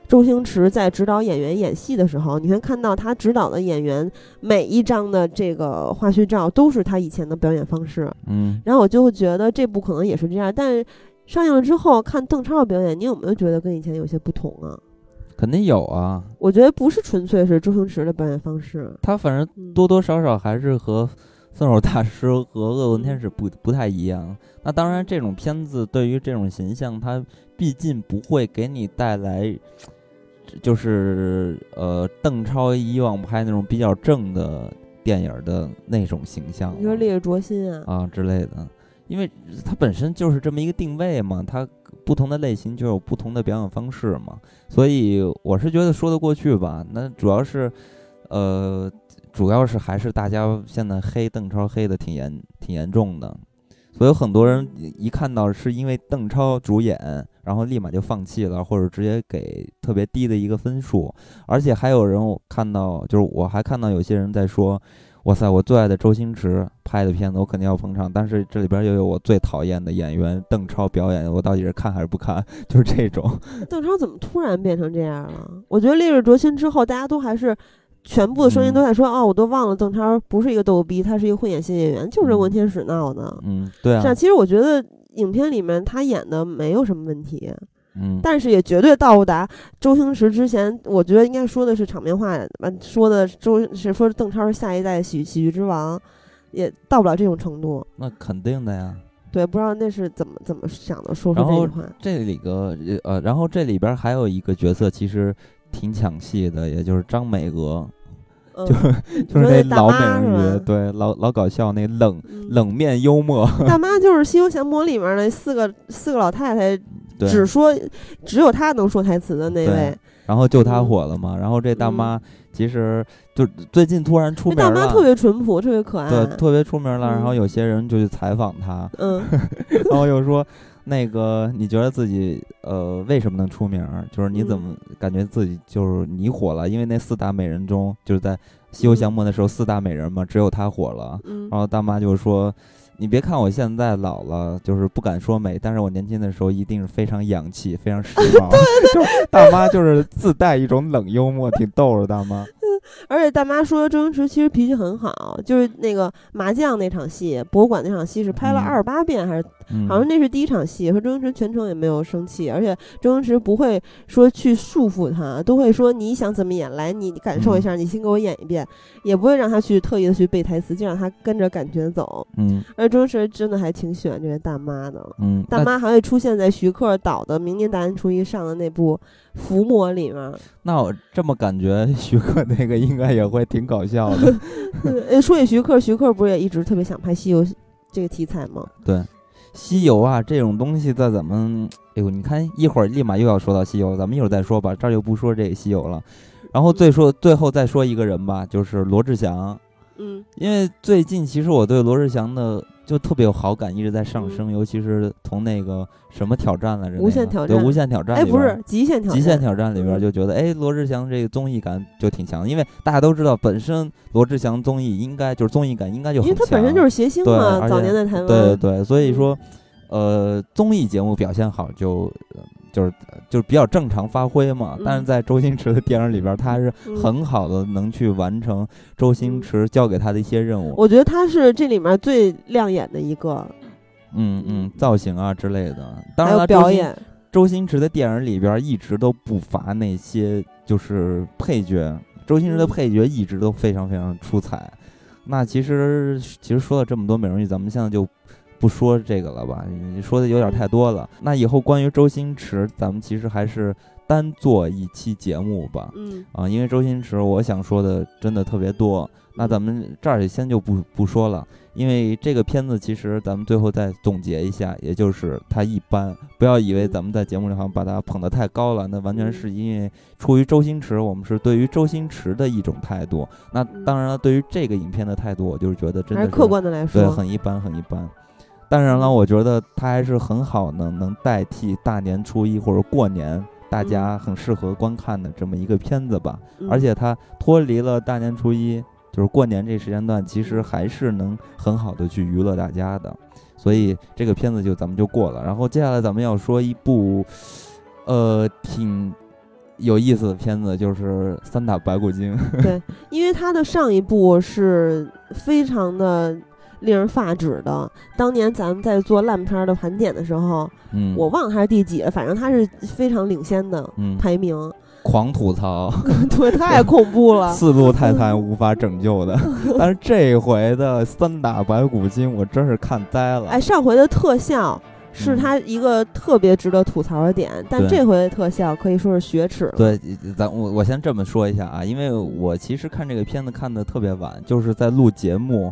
周星驰在指导演员演戏的时候，你会看到他指导的演员每一张的这个花絮照都是他以前的表演方式。嗯，然后我就会觉得这部可能也是这样。但是上映了之后看邓超的表演，你有没有觉得跟以前有些不同啊？肯定有啊。我觉得不是纯粹是周星驰的表演方式，他反正多多少少还是和《分手大师》和《恶棍天使》不不太一样。那当然，这种片子对于这种形象，它毕竟不会给你带来。就是呃，邓超以往拍那种比较正的电影的那种形象，你说《烈日灼心》啊啊之类的，因为它本身就是这么一个定位嘛，它不同的类型就有不同的表演方式嘛，所以我是觉得说得过去吧。那主要是，呃，主要是还是大家现在黑邓超黑的挺严挺严重的。所以很多人一看到是因为邓超主演，然后立马就放弃了，或者直接给特别低的一个分数。而且还有人我看到，就是我还看到有些人在说：“哇塞，我最爱的周星驰拍的片子，我肯定要捧场。”但是这里边又有我最讨厌的演员邓超表演，我到底是看还是不看？就是这种。邓超怎么突然变成这样了？我觉得《烈日灼心》之后，大家都还是。全部的声音都在说哦，我都忘了邓超不是一个逗逼，他是一个混演新演员，就是文天使闹的。嗯，对啊。是啊，其实我觉得影片里面他演的没有什么问题，嗯，但是也绝对到不达周星驰之前，我觉得应该说的是场面话，完说的周是说邓超是下一代喜喜剧之王，也到不了这种程度。那肯定的呀。对，不知道那是怎么怎么想的，说出这句话。这里个呃，然后这里边还有一个角色，其实挺抢戏的，也就是张美娥。就就是那老美人鱼，对老老搞笑，那冷冷面幽默。大妈就是《西游降魔》里面那四个四个老太太，只说只有她能说台词的那位。然后就她火了嘛。然后这大妈其实就最近突然出名了。大妈特别淳朴，特别可爱。对，特别出名了。然后有些人就去采访她，嗯，然后又说。那个，你觉得自己呃为什么能出名？就是你怎么感觉自己就是你火了？因为那四大美人中，就是在《西游降魔》的时候，四大美人嘛，只有她火了。然后大妈就说：“你别看我现在老了，就是不敢说美，但是我年轻的时候一定是非常洋气、非常时髦。”大妈就是自带一种冷幽默，挺逗的。大妈，而且大妈说周星驰其实脾气很好，就是那个麻将那场戏，博物馆那场戏是拍了二十八遍还是？好像那是第一场戏，说周星驰全程也没有生气，而且周星驰不会说去束缚他，都会说你想怎么演来，你感受一下，你先给我演一遍，也不会让他去特意的去背台词，就让他跟着感觉走。嗯，而周星驰真的还挺喜欢这位大妈的。嗯，大妈还会出现在徐克导的明年大年初一上的那部《伏魔》里面。那我这么感觉，徐克那个应该也会挺搞笑的。呃，说起徐克，徐克不是也一直特别想拍西游这个题材吗？对。西游啊，这种东西在咱们，哎呦，你看一会儿立马又要说到西游，咱们一会儿再说吧，这儿就不说这个西游了。然后最说最后再说一个人吧，就是罗志祥。嗯，因为最近其实我对罗志祥的就特别有好感，一直在上升，尤其是从那个什么挑战来着，无限挑战，对无限挑战，哎，不是极限挑战。极限挑战里边就觉得，哎，罗志祥这个综艺感就挺强，因为大家都知道，本身罗志祥综艺应该就是综艺感应该就很强，因为他本身就是谐星嘛，早年在台湾，对对对，所以说。呃，综艺节目表现好就就是就是比较正常发挥嘛。但是在周星驰的电影里边，他是很好的能去完成周星驰交给他的一些任务。我觉得他是这里面最亮眼的一个。嗯嗯，造型啊之类的。当然了，表演。周星驰的电影里边一直都不乏那些就是配角，周星驰的配角一直都非常非常出彩。那其实其实说了这么多美人鱼，咱们现在就。不说这个了吧，你说的有点太多了。那以后关于周星驰，咱们其实还是单做一期节目吧。嗯啊，因为周星驰，我想说的真的特别多。那咱们这儿先就不不说了，因为这个片子其实咱们最后再总结一下，也就是它一般。不要以为咱们在节目里好像把它捧得太高了，那完全是因为出于周星驰，我们是对于周星驰的一种态度。那当然了，对于这个影片的态度，我就是觉得真的是客观的来说，对，很一般，很一般。当然了，我觉得它还是很好的，能代替大年初一或者过年大家很适合观看的这么一个片子吧。而且它脱离了大年初一，就是过年这时间段，其实还是能很好的去娱乐大家的。所以这个片子就咱们就过了。然后接下来咱们要说一部，呃，挺有意思的片子，就是《三打白骨精》。对，因为它的上一部是非常的。令人发指的，当年咱们在做烂片的盘点的时候，嗯，我忘了他是第几了，反正他是非常领先的排名。狂吐槽，对，太恐怖了。四路泰坦无法拯救的，但是这回的三打白骨精，我真是看呆了。哎，上回的特效是它一个特别值得吐槽的点，但这回的特效可以说是雪耻。对，咱我我先这么说一下啊，因为我其实看这个片子看的特别晚，就是在录节目。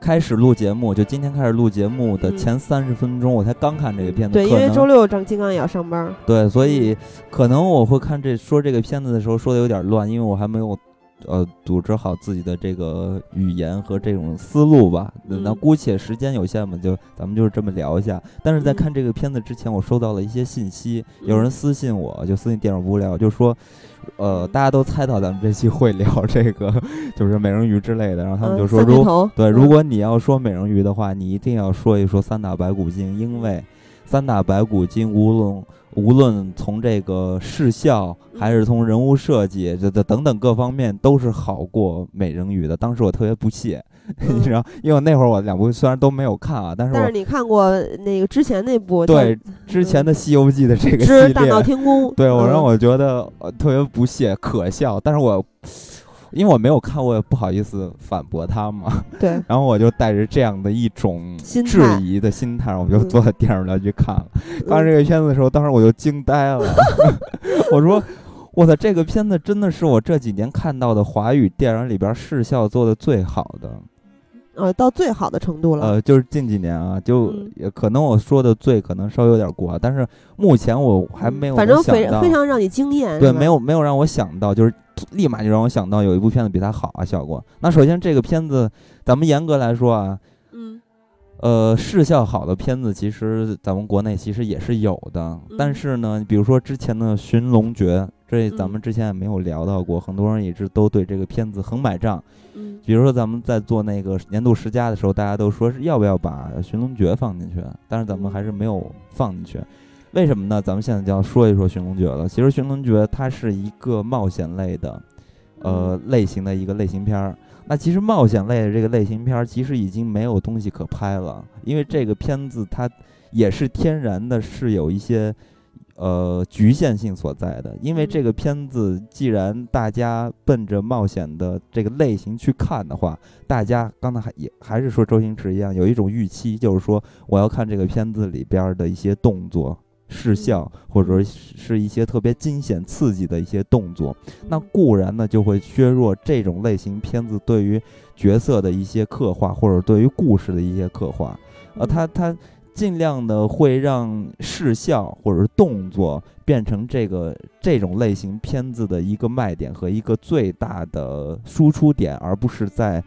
开始录节目，就今天开始录节目的前三十分钟，我才刚看这个片子。对，因为周六张金刚也要上班。对，所以可能我会看这说这个片子的时候说的有点乱，因为我还没有。呃，组织好自己的这个语言和这种思路吧。那姑且时间有限嘛，就咱们就是这么聊一下。但是在看这个片子之前，我收到了一些信息，有人私信我，就私信电影无聊，就说，呃，大家都猜到咱们这期会聊这个，就是美人鱼之类的。然后他们就说，如对，如果你要说美人鱼的话，你一定要说一说三打白骨精，因为三打白骨精无论。无论从这个视效还是从人物设计，这这等等各方面都是好过美人鱼的。当时我特别不屑，你知道，因为那会儿我两部虽然都没有看啊，但是但是你看过那个之前那部对之前的《西游记》的这个系列，大闹天宫，对我让我觉得特别不屑可笑，但是我。因为我没有看，我也不好意思反驳他嘛。对。然后我就带着这样的一种质疑的心态，我就坐在电影院去看了。看这个片子的时候，当时我就惊呆了。我说：“我操，这个片子真的是我这几年看到的华语电影里边视效做的最好的。”呃，到最好的程度了。呃，就是近几年啊，就也可能我说的最可能稍微有点过，但是目前我还没有。反正非非常让你惊艳。对，没有没有让我想到，就是立马就让我想到有一部片子比它好啊，效果。那首先这个片子，咱们严格来说啊，嗯，呃，视效好的片子其实咱们国内其实也是有的，但是呢，比如说之前的《寻龙诀》。这咱们之前也没有聊到过，很多人一直都对这个片子很买账。嗯，比如说咱们在做那个年度十佳的时候，大家都说是要不要把《寻龙诀》放进去，但是咱们还是没有放进去。为什么呢？咱们现在就要说一说《寻龙诀》了。其实《寻龙诀》它是一个冒险类的，呃类型的一个类型片儿。那其实冒险类的这个类型片儿，其实已经没有东西可拍了，因为这个片子它也是天然的，是有一些呃局限性所在的。因为这个片子既然大家奔着冒险的这个类型去看的话，大家刚才还也还是说周星驰一样，有一种预期，就是说我要看这个片子里边的一些动作。视效，或者说是一些特别惊险刺激的一些动作，那固然呢就会削弱这种类型片子对于角色的一些刻画，或者对于故事的一些刻画。呃，他他尽量的会让视效或者是动作变成这个这种类型片子的一个卖点和一个最大的输出点，而不是在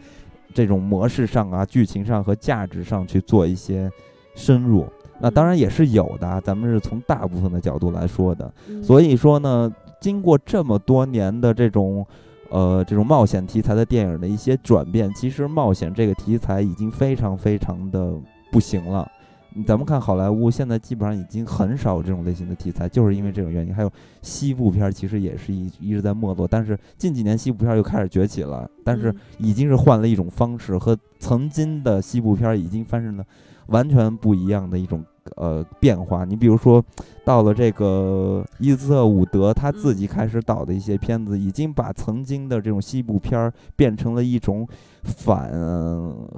这种模式上啊、剧情上和价值上去做一些深入。那当然也是有的，咱们是从大部分的角度来说的。所以说呢，经过这么多年的这种，呃，这种冒险题材的电影的一些转变，其实冒险这个题材已经非常非常的不行了。咱们看好莱坞现在基本上已经很少有这种类型的题材，就是因为这种原因。还有西部片其实也是一一直在没落，但是近几年西部片又开始崛起了，但是已经是换了一种方式，和曾经的西部片已经发生了。完全不一样的一种呃变化。你比如说，到了这个伊斯特伍德他自己开始导的一些片子，已经把曾经的这种西部片儿变成了一种反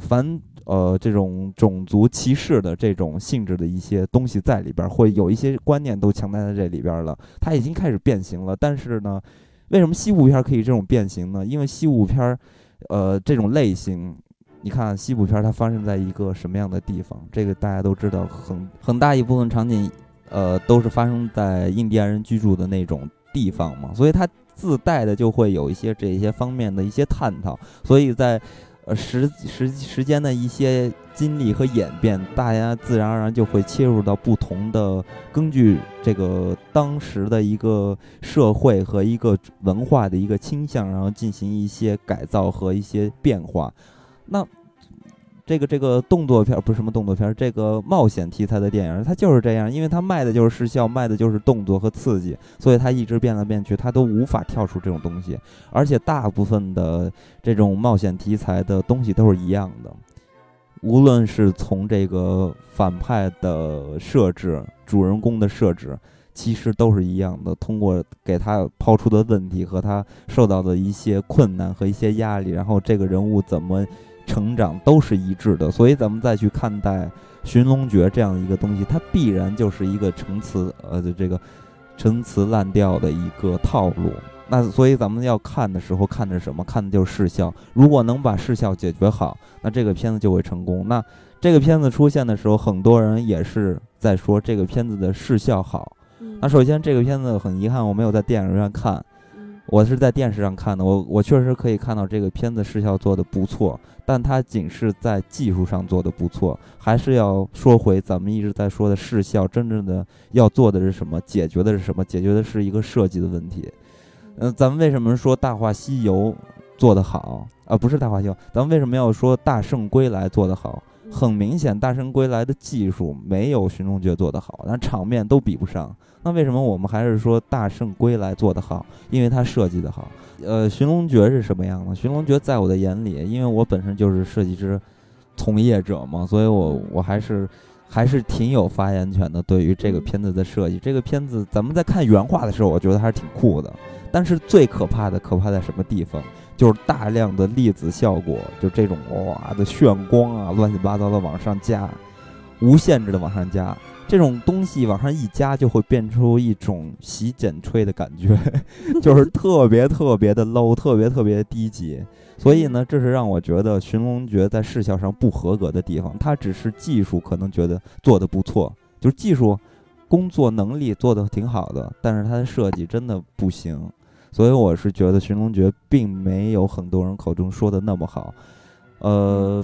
反呃这种种族歧视的这种性质的一些东西在里边，会有一些观念都强加在这里边了。它已经开始变形了。但是呢，为什么西部片可以这种变形呢？因为西部片儿呃这种类型。你看西部片，它发生在一个什么样的地方？这个大家都知道，很很大一部分场景，呃，都是发生在印第安人居住的那种地方嘛，所以它自带的就会有一些这些方面的一些探讨。所以在呃时时时间的一些经历和演变，大家自然而然就会切入到不同的，根据这个当时的一个社会和一个文化的一个倾向，然后进行一些改造和一些变化。那这个这个动作片不是什么动作片，这个冒险题材的电影，它就是这样，因为它卖的就是视效，卖的就是动作和刺激，所以它一直变来变去，它都无法跳出这种东西。而且大部分的这种冒险题材的东西都是一样的，无论是从这个反派的设置、主人公的设置，其实都是一样的。通过给他抛出的问题和他受到的一些困难和一些压力，然后这个人物怎么。成长都是一致的，所以咱们再去看待《寻龙诀》这样一个东西，它必然就是一个陈词呃这个陈词滥调的一个套路。那所以咱们要看的时候看的是什么？看的就是视效。如果能把视效解决好，那这个片子就会成功。那这个片子出现的时候，很多人也是在说这个片子的视效好。那首先这个片子很遗憾，我没有在电影院看。我是在电视上看的，我我确实可以看到这个片子视效做的不错，但它仅是在技术上做的不错，还是要说回咱们一直在说的视效，真正的要做的是什么？解决的是什么？解决的是一个设计的问题。嗯，咱们为什么说《大话西游》做得好啊？不是《大话西游》，咱们为什么要说《大圣归来》做得好？很明显，《大圣归来》的技术没有《寻龙诀》做得好，但场面都比不上。那为什么我们还是说《大圣归来》做得好？因为它设计的好。呃，《寻龙诀》是什么样的？《寻龙诀》在我的眼里，因为我本身就是设计师从业者嘛，所以我我还是还是挺有发言权的。对于这个片子的设计，这个片子咱们在看原画的时候，我觉得还是挺酷的。但是最可怕的，可怕在什么地方？就是大量的粒子效果，就这种哇的炫光啊，乱七八糟的往上加，无限制的往上加。这种东西往上一加，就会变出一种洗剪吹的感觉，就是特别特别的 low，特别特别低级。所以呢，这是让我觉得《寻龙诀》在视效上不合格的地方。它只是技术可能觉得做的不错，就是技术工作能力做的挺好的，但是它的设计真的不行。所以我是觉得《寻龙诀》并没有很多人口中说的那么好。呃，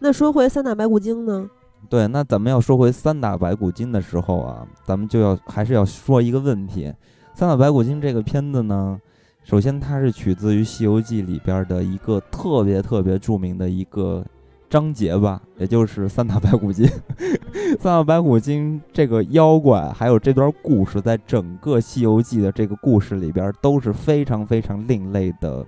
那说回三打白骨精呢？对，那咱们要说回三打白骨精的时候啊，咱们就要还是要说一个问题。三打白骨精这个片子呢，首先它是取自于《西游记》里边的一个特别特别著名的一个章节吧，也就是三打白骨精。三打白骨精这个妖怪，还有这段故事，在整个《西游记》的这个故事里边都是非常非常另类的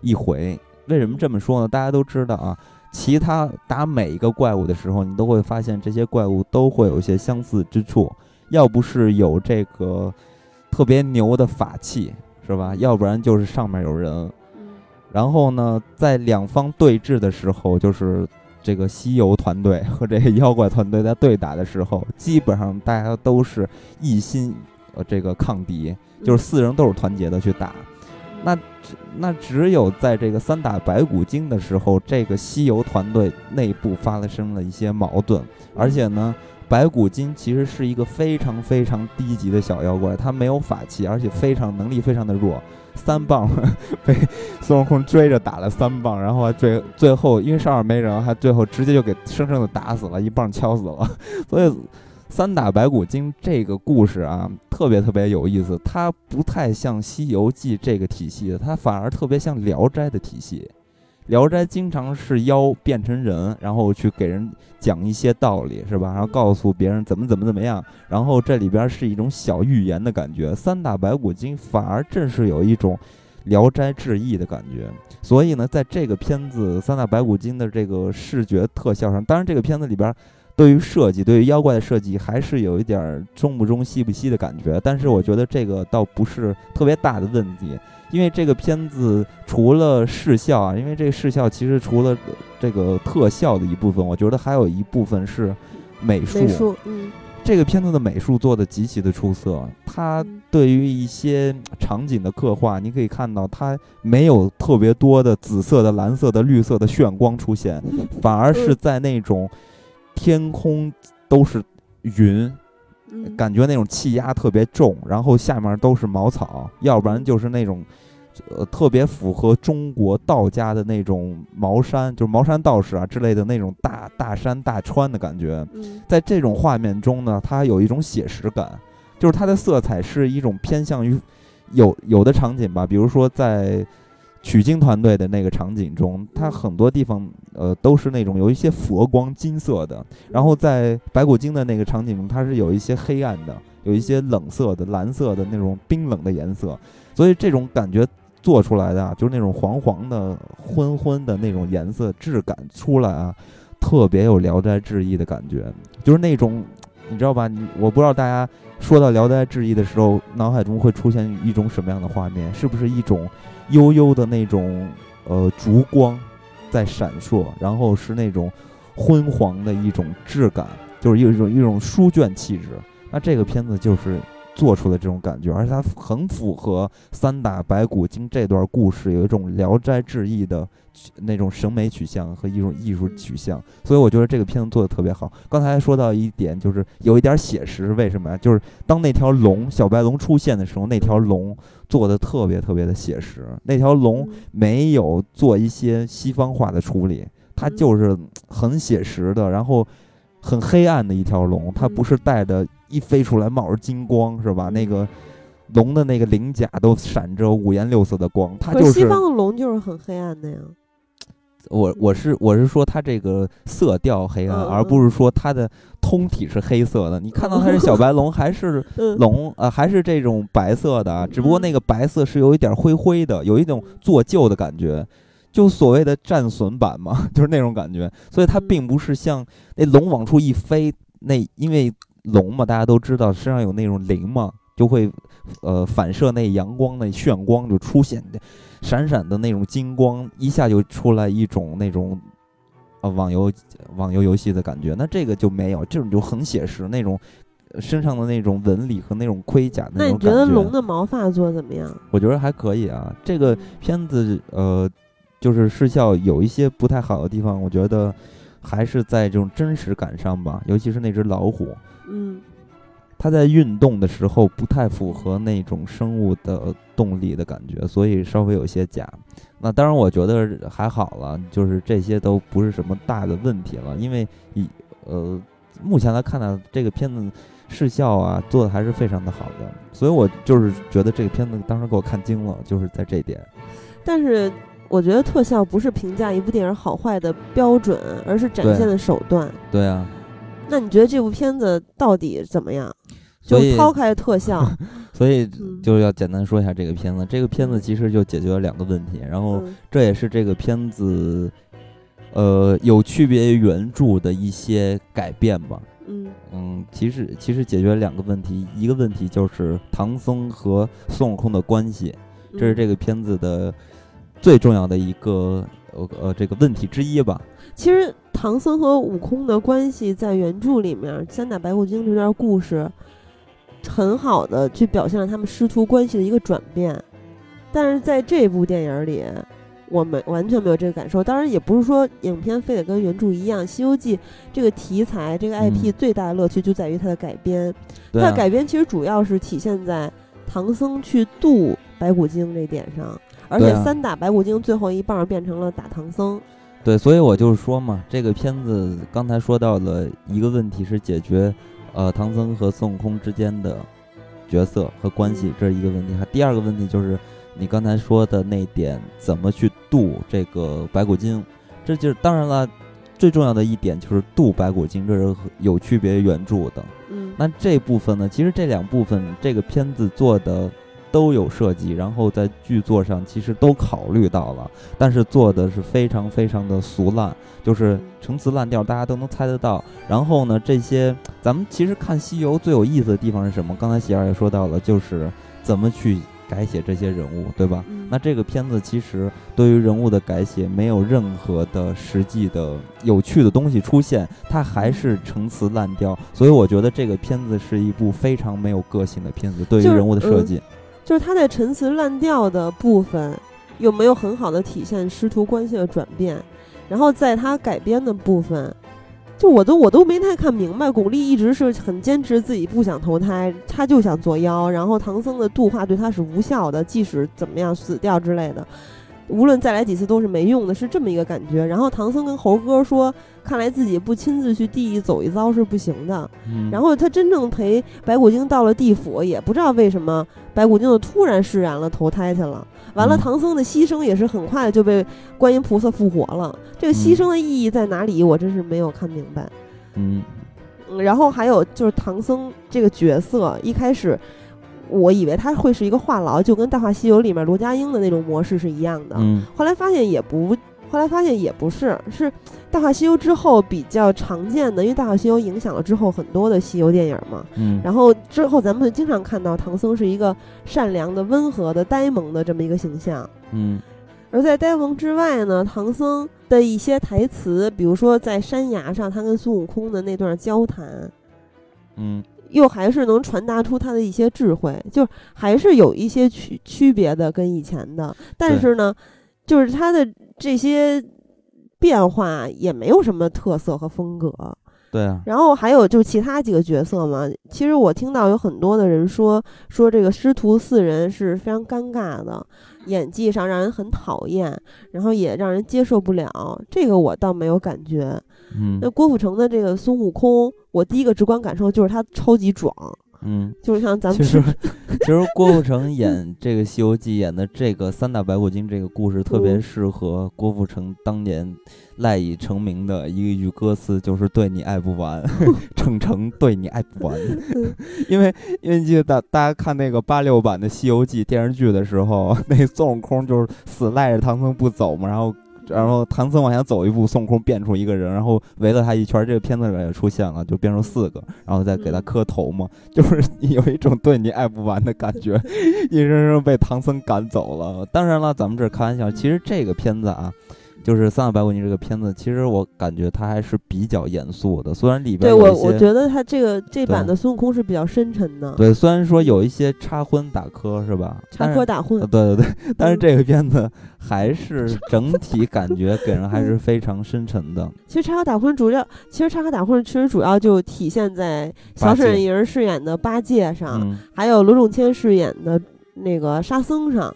一回。为什么这么说呢？大家都知道啊，其他打每一个怪物的时候，你都会发现这些怪物都会有一些相似之处。要不是有这个特别牛的法器，是吧？要不然就是上面有人。然后呢，在两方对峙的时候，就是这个西游团队和这个妖怪团队在对打的时候，基本上大家都是一心呃这个抗敌，就是四人都是团结的去打。那那只有在这个三打白骨精的时候，这个西游团队内部发生了一些矛盾，而且呢。白骨精其实是一个非常非常低级的小妖怪，他没有法器，而且非常能力非常的弱。三棒 被孙悟空追着打了三棒，然后最最后因为上面没人，还最后直接就给生生的打死了，一棒敲死了。所以三打白骨精这个故事啊，特别特别有意思，它不太像《西游记》这个体系，它反而特别像《聊斋》的体系。聊斋经常是妖变成人，然后去给人讲一些道理，是吧？然后告诉别人怎么怎么怎么样。然后这里边是一种小寓言的感觉。三打白骨精反而正是有一种聊斋志异的感觉。所以呢，在这个片子三打白骨精的这个视觉特效上，当然这个片子里边对于设计，对于妖怪的设计还是有一点中不中西不西的感觉。但是我觉得这个倒不是特别大的问题。因为这个片子除了视效啊，因为这个视效其实除了这个特效的一部分，我觉得还有一部分是美术。美术，嗯，这个片子的美术做的极其的出色。它对于一些场景的刻画，你可以看到它没有特别多的紫色的、蓝色的、绿色的炫光出现，反而是在那种天空都是云。感觉那种气压特别重，然后下面都是茅草，要不然就是那种，呃，特别符合中国道家的那种茅山，就是茅山道士啊之类的那种大大山大川的感觉。在这种画面中呢，它有一种写实感，就是它的色彩是一种偏向于有有的场景吧，比如说在。取经团队的那个场景中，它很多地方呃都是那种有一些佛光金色的，然后在白骨精的那个场景中，它是有一些黑暗的，有一些冷色的蓝色的那种冰冷的颜色，所以这种感觉做出来的啊，就是那种黄黄的昏昏的那种颜色质感出来啊，特别有《聊斋志异》的感觉，就是那种你知道吧？你我不知道大家说到《聊斋志异》的时候，脑海中会出现一种什么样的画面？是不是一种？悠悠的那种，呃，烛光在闪烁，然后是那种昏黄的一种质感，就是有一种一种书卷气质。那这个片子就是做出的这种感觉，而且它很符合三打白骨精这段故事，有一种聊斋志异的。那种审美取向和一种艺术取向，所以我觉得这个片子做的特别好。刚才说到一点，就是有一点写实，为什么呀？就是当那条龙小白龙出现的时候，那条龙做的特别特别的写实。那条龙没有做一些西方化的处理，它就是很写实的，然后很黑暗的一条龙。它不是带着一飞出来冒着金光，是吧？那个。龙的那个鳞甲都闪着五颜六色的光，它就是西方的龙就是很黑暗的呀。我我是我是说它这个色调黑暗，而不是说它的通体是黑色的。你看到它是小白龙还是 龙呃还是这种白色的？只不过那个白色是有一点灰灰的，有一种做旧的感觉，就所谓的战损版嘛，就是那种感觉。所以它并不是像那龙往出一飞，那因为龙嘛，大家都知道身上有那种鳞嘛。就会，呃，反射那阳光那炫光就出现的，闪闪的那种金光，一下就出来一种那种，呃，网游网游游戏的感觉。那这个就没有，这种就很写实，那种身上的那种纹理和那种盔甲那种感觉。那你觉得龙的毛发做怎么样？我觉得还可以啊。这个片子，呃，就是视效有一些不太好的地方，我觉得还是在这种真实感上吧，尤其是那只老虎。嗯。它在运动的时候不太符合那种生物的动力的感觉，所以稍微有些假。那当然，我觉得还好了，就是这些都不是什么大的问题了。因为以呃，目前来看呢，这个片子视效啊做的还是非常的好的，所以我就是觉得这个片子当时给我看惊了，就是在这点。但是我觉得特效不是评价一部电影好坏的标准，而是展现的手段。对啊。那你觉得这部片子到底怎么样？就抛开特效，所以就要简单说一下这个片子。这个片子其实就解决了两个问题，然后这也是这个片子，呃，有区别于原著的一些改变吧。嗯嗯，其实其实解决了两个问题，一个问题就是唐僧和孙悟空的关系，这是这个片子的最重要的一个呃呃这个问题之一吧。其实唐僧和悟空的关系在原著里面，《三打白骨精》这段故事，很好的去表现了他们师徒关系的一个转变。但是在这部电影里，我们完全没有这个感受。当然，也不是说影片非得跟原著一样，《西游记》这个题材、这个 IP 最大的乐趣就在于它的改编。它的改编其实主要是体现在唐僧去渡白骨精这点上，而且三打白骨精最后一棒变成了打唐僧。对，所以我就是说嘛，这个片子刚才说到了一个问题是解决，呃，唐僧和孙悟空之间的角色和关系，这是一个问题。还第二个问题就是你刚才说的那点，怎么去渡这个白骨精？这就是当然了，最重要的一点就是渡白骨精，这是有区别于原著的。嗯，那这部分呢，其实这两部分这个片子做的。都有设计，然后在剧作上其实都考虑到了，但是做的是非常非常的俗烂，就是陈词滥调，大家都能猜得到。然后呢，这些咱们其实看西游最有意思的地方是什么？刚才喜儿也说到了，就是怎么去改写这些人物，对吧？那这个片子其实对于人物的改写没有任何的实际的有趣的东西出现，它还是陈词滥调。所以我觉得这个片子是一部非常没有个性的片子，对于人物的设计。就是就是他在陈词滥调的部分，又没有很好的体现师徒关系的转变？然后在他改编的部分，就我都我都没太看明白。巩俐一直是很坚持自己不想投胎，他就想做妖。然后唐僧的度化对他是无效的，即使怎么样死掉之类的。无论再来几次都是没用的，是这么一个感觉。然后唐僧跟猴哥说：“看来自己不亲自去地狱走一遭是不行的。”然后他真正陪白骨精到了地府，也不知道为什么白骨精就突然释然了，投胎去了。完了，唐僧的牺牲也是很快就被观音菩萨复活了。这个牺牲的意义在哪里？我真是没有看明白。嗯，然后还有就是唐僧这个角色一开始。我以为他会是一个话痨，就跟《大话西游》里面罗家英的那种模式是一样的。嗯，后来发现也不，后来发现也不是，是《大话西游》之后比较常见的，因为《大话西游》影响了之后很多的西游电影嘛。嗯，然后之后咱们经常看到唐僧是一个善良的、温和的、呆萌的这么一个形象。嗯，而在呆萌之外呢，唐僧的一些台词，比如说在山崖上他跟孙悟空的那段交谈，嗯。又还是能传达出他的一些智慧，就还是有一些区区别的跟以前的，但是呢，就是他的这些变化也没有什么特色和风格。对啊。然后还有就其他几个角色嘛，其实我听到有很多的人说说这个师徒四人是非常尴尬的，演技上让人很讨厌，然后也让人接受不了。这个我倒没有感觉。嗯。那郭富城的这个孙悟空。我第一个直观感受就是他超级壮，嗯，就是像咱们其实 其实郭富城演这个《西游记》演的这个三打白骨精这个故事，特别适合郭富城当年赖以成名的一个句歌词，就是“对你爱不完 ”，程程对你爱不完。因为因为记得大大家看那个八六版的《西游记》电视剧的时候，那孙悟空就是死赖着唐僧不走嘛，然后。然后唐僧往前走一步，孙悟空变出一个人，然后围了他一圈。这个片子里也出现了，就变成四个，然后再给他磕头嘛，就是有一种对你爱不完的感觉，硬生生被唐僧赶走了。当然了，咱们这开玩笑，其实这个片子啊。就是《三打白骨精》这个片子，其实我感觉它还是比较严肃的。虽然里边对我，我觉得它这个这版的孙悟空是比较深沉的。对，虽然说有一些插荤打科，是吧？插科打诨。对对对，但是这个片子还是整体感觉给人还是非常深沉的。其实插科打诨主要，其实插科打诨其实主要就体现在小沈阳饰演的八戒上，还有罗仲谦饰演的那个沙僧上。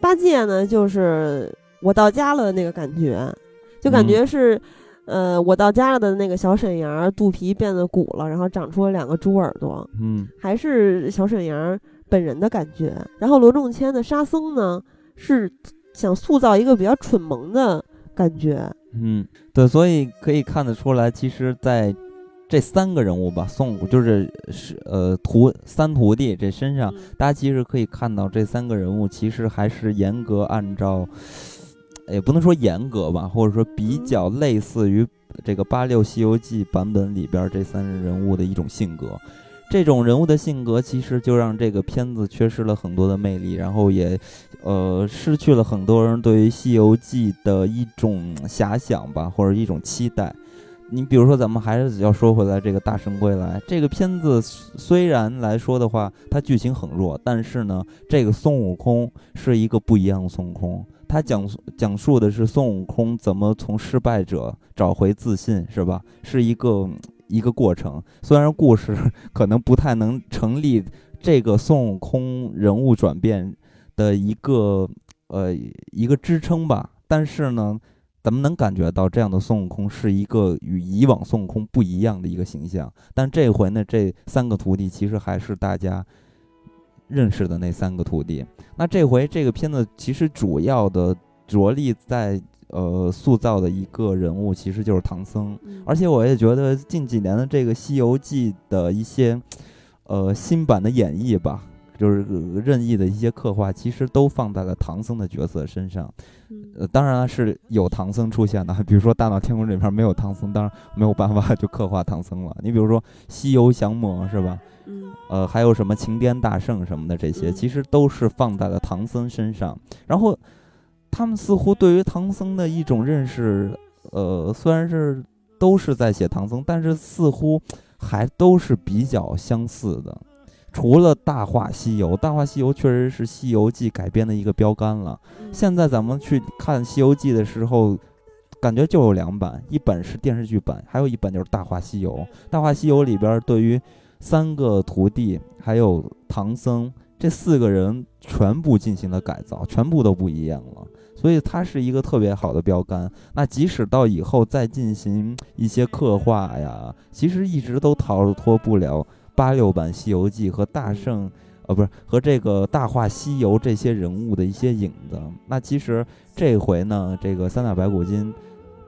八戒呢，就是。我到家了那个感觉，就感觉是，呃，我到家了的那个小沈阳肚皮变得鼓了，然后长出了两个猪耳朵，嗯，还是小沈阳本人的感觉。然后罗仲谦的沙僧呢，是想塑造一个比较蠢萌的感觉，嗯，对，所以可以看得出来，其实，在这三个人物吧，孙悟就是是呃徒三徒弟这身上，大家其实可以看到这三个人物其实还是严格按照，也不能说严格吧，或者说比较类似于这个八六《西游记》版本里边这三人物的一种性格。这种人物的性格其实就让这个片子缺失了很多的魅力，然后也呃失去了很多人对于《西游记》的一种遐想吧，或者一种期待。你比如说，咱们还是要说回来，这个《大圣归来》这个片子，虽然来说的话，它剧情很弱，但是呢，这个孙悟空是一个不一样的孙悟空。他讲讲述的是孙悟空怎么从失败者找回自信，是吧？是一个一个过程。虽然故事 可能不太能成立这个孙悟空人物转变的一个呃一个支撑吧，但是呢。咱们能感觉到这样的孙悟空是一个与以往孙悟空不一样的一个形象，但这回呢，这三个徒弟其实还是大家认识的那三个徒弟。那这回这个片子其实主要的着力在呃塑造的一个人物，其实就是唐僧。而且我也觉得近几年的这个《西游记》的一些呃新版的演绎吧。就是任意的一些刻画，其实都放在了唐僧的角色身上。呃，当然了，是有唐僧出现的。比如说《大闹天宫》里面没有唐僧，当然没有办法 就刻画唐僧了。你比如说《西游降魔》是吧？嗯。呃，还有什么情颠大圣什么的，这些其实都是放在了唐僧身上。然后，他们似乎对于唐僧的一种认识，呃，虽然是都是在写唐僧，但是似乎还都是比较相似的。除了《大话西游》，《大话西游》确实是《西游记》改编的一个标杆了。现在咱们去看《西游记》的时候，感觉就有两版，一本是电视剧版，还有一本就是《大话西游》。《大话西游》里边对于三个徒弟还有唐僧这四个人全部进行了改造，全部都不一样了，所以它是一个特别好的标杆。那即使到以后再进行一些刻画呀，其实一直都逃脱不了。八六版《西游记》和大圣，呃，不是和这个《大话西游》这些人物的一些影子。那其实这回呢，这个三打白骨精，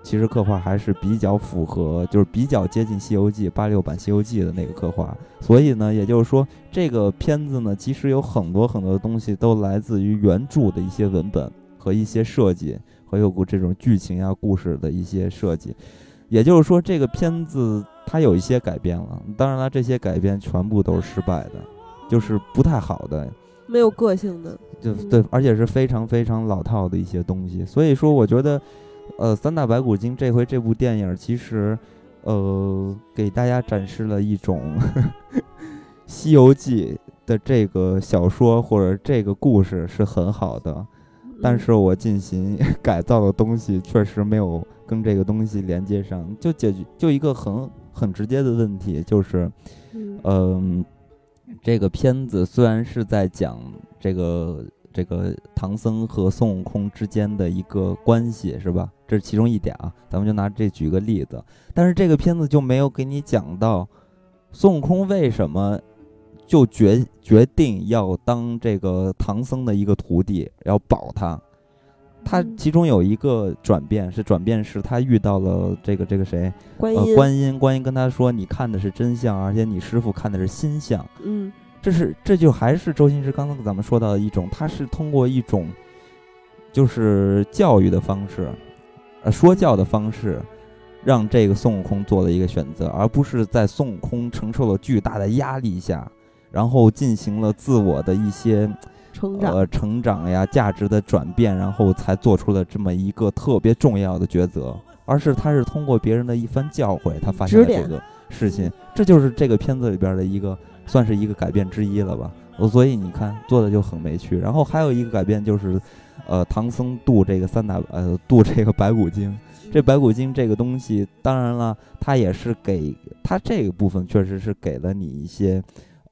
其实刻画还是比较符合，就是比较接近《西游记》八六版《西游记》的那个刻画。所以呢，也就是说，这个片子呢，其实有很多很多的东西都来自于原著的一些文本和一些设计，和有过这种剧情呀、故事的一些设计。也就是说，这个片子。它有一些改变了，当然了，这些改变全部都是失败的，就是不太好的，没有个性的，就对，而且是非常非常老套的一些东西。所以说，我觉得，呃，三大白骨精这回这部电影其实，呃，给大家展示了一种 《西游记》的这个小说或者这个故事是很好的，但是我进行 改造的东西确实没有跟这个东西连接上，就解决就一个很。很直接的问题就是，嗯，这个片子虽然是在讲这个这个唐僧和孙悟空之间的一个关系，是吧？这是其中一点啊，咱们就拿这举个例子。但是这个片子就没有给你讲到孙悟空为什么就决决定要当这个唐僧的一个徒弟，要保他。他其中有一个转变，是转变是他遇到了这个这个谁？观音。观音，观音跟他说：“你看的是真相，而且你师傅看的是心相。”嗯，这是这就还是周星驰刚刚咱们说到的一种，他是通过一种就是教育的方式，呃，说教的方式，让这个孙悟空做了一个选择，而不是在孙悟空承受了巨大的压力下，然后进行了自我的一些。成长呃，成长呀，价值的转变，然后才做出了这么一个特别重要的抉择。而是他是通过别人的一番教诲，他发现了这个事情。这就是这个片子里边的一个，算是一个改变之一了吧。所以你看，做的就很没趣。然后还有一个改变就是，呃，唐僧渡这个三打呃渡这个白骨精。这白骨精这个东西，当然了，它也是给它这个部分确实是给了你一些。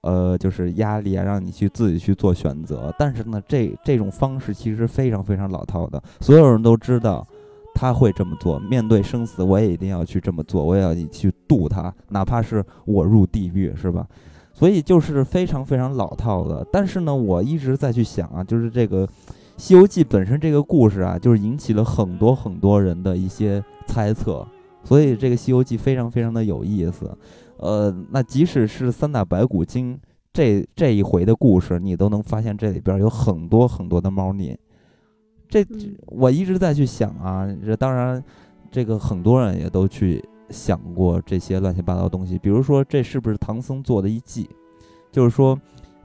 呃，就是压力啊，让你去自己去做选择。但是呢，这这种方式其实非常非常老套的。所有人都知道他会这么做，面对生死，我也一定要去这么做，我也要去渡他，哪怕是我入地狱，是吧？所以就是非常非常老套的。但是呢，我一直在去想啊，就是这个《西游记》本身这个故事啊，就是引起了很多很多人的一些猜测所以这个《西游记》非常非常的有意思。呃，那即使是三打白骨精这这一回的故事，你都能发现这里边有很多很多的猫腻。这我一直在去想啊，这当然，这个很多人也都去想过这些乱七八糟东西。比如说，这是不是唐僧做的一计？就是说，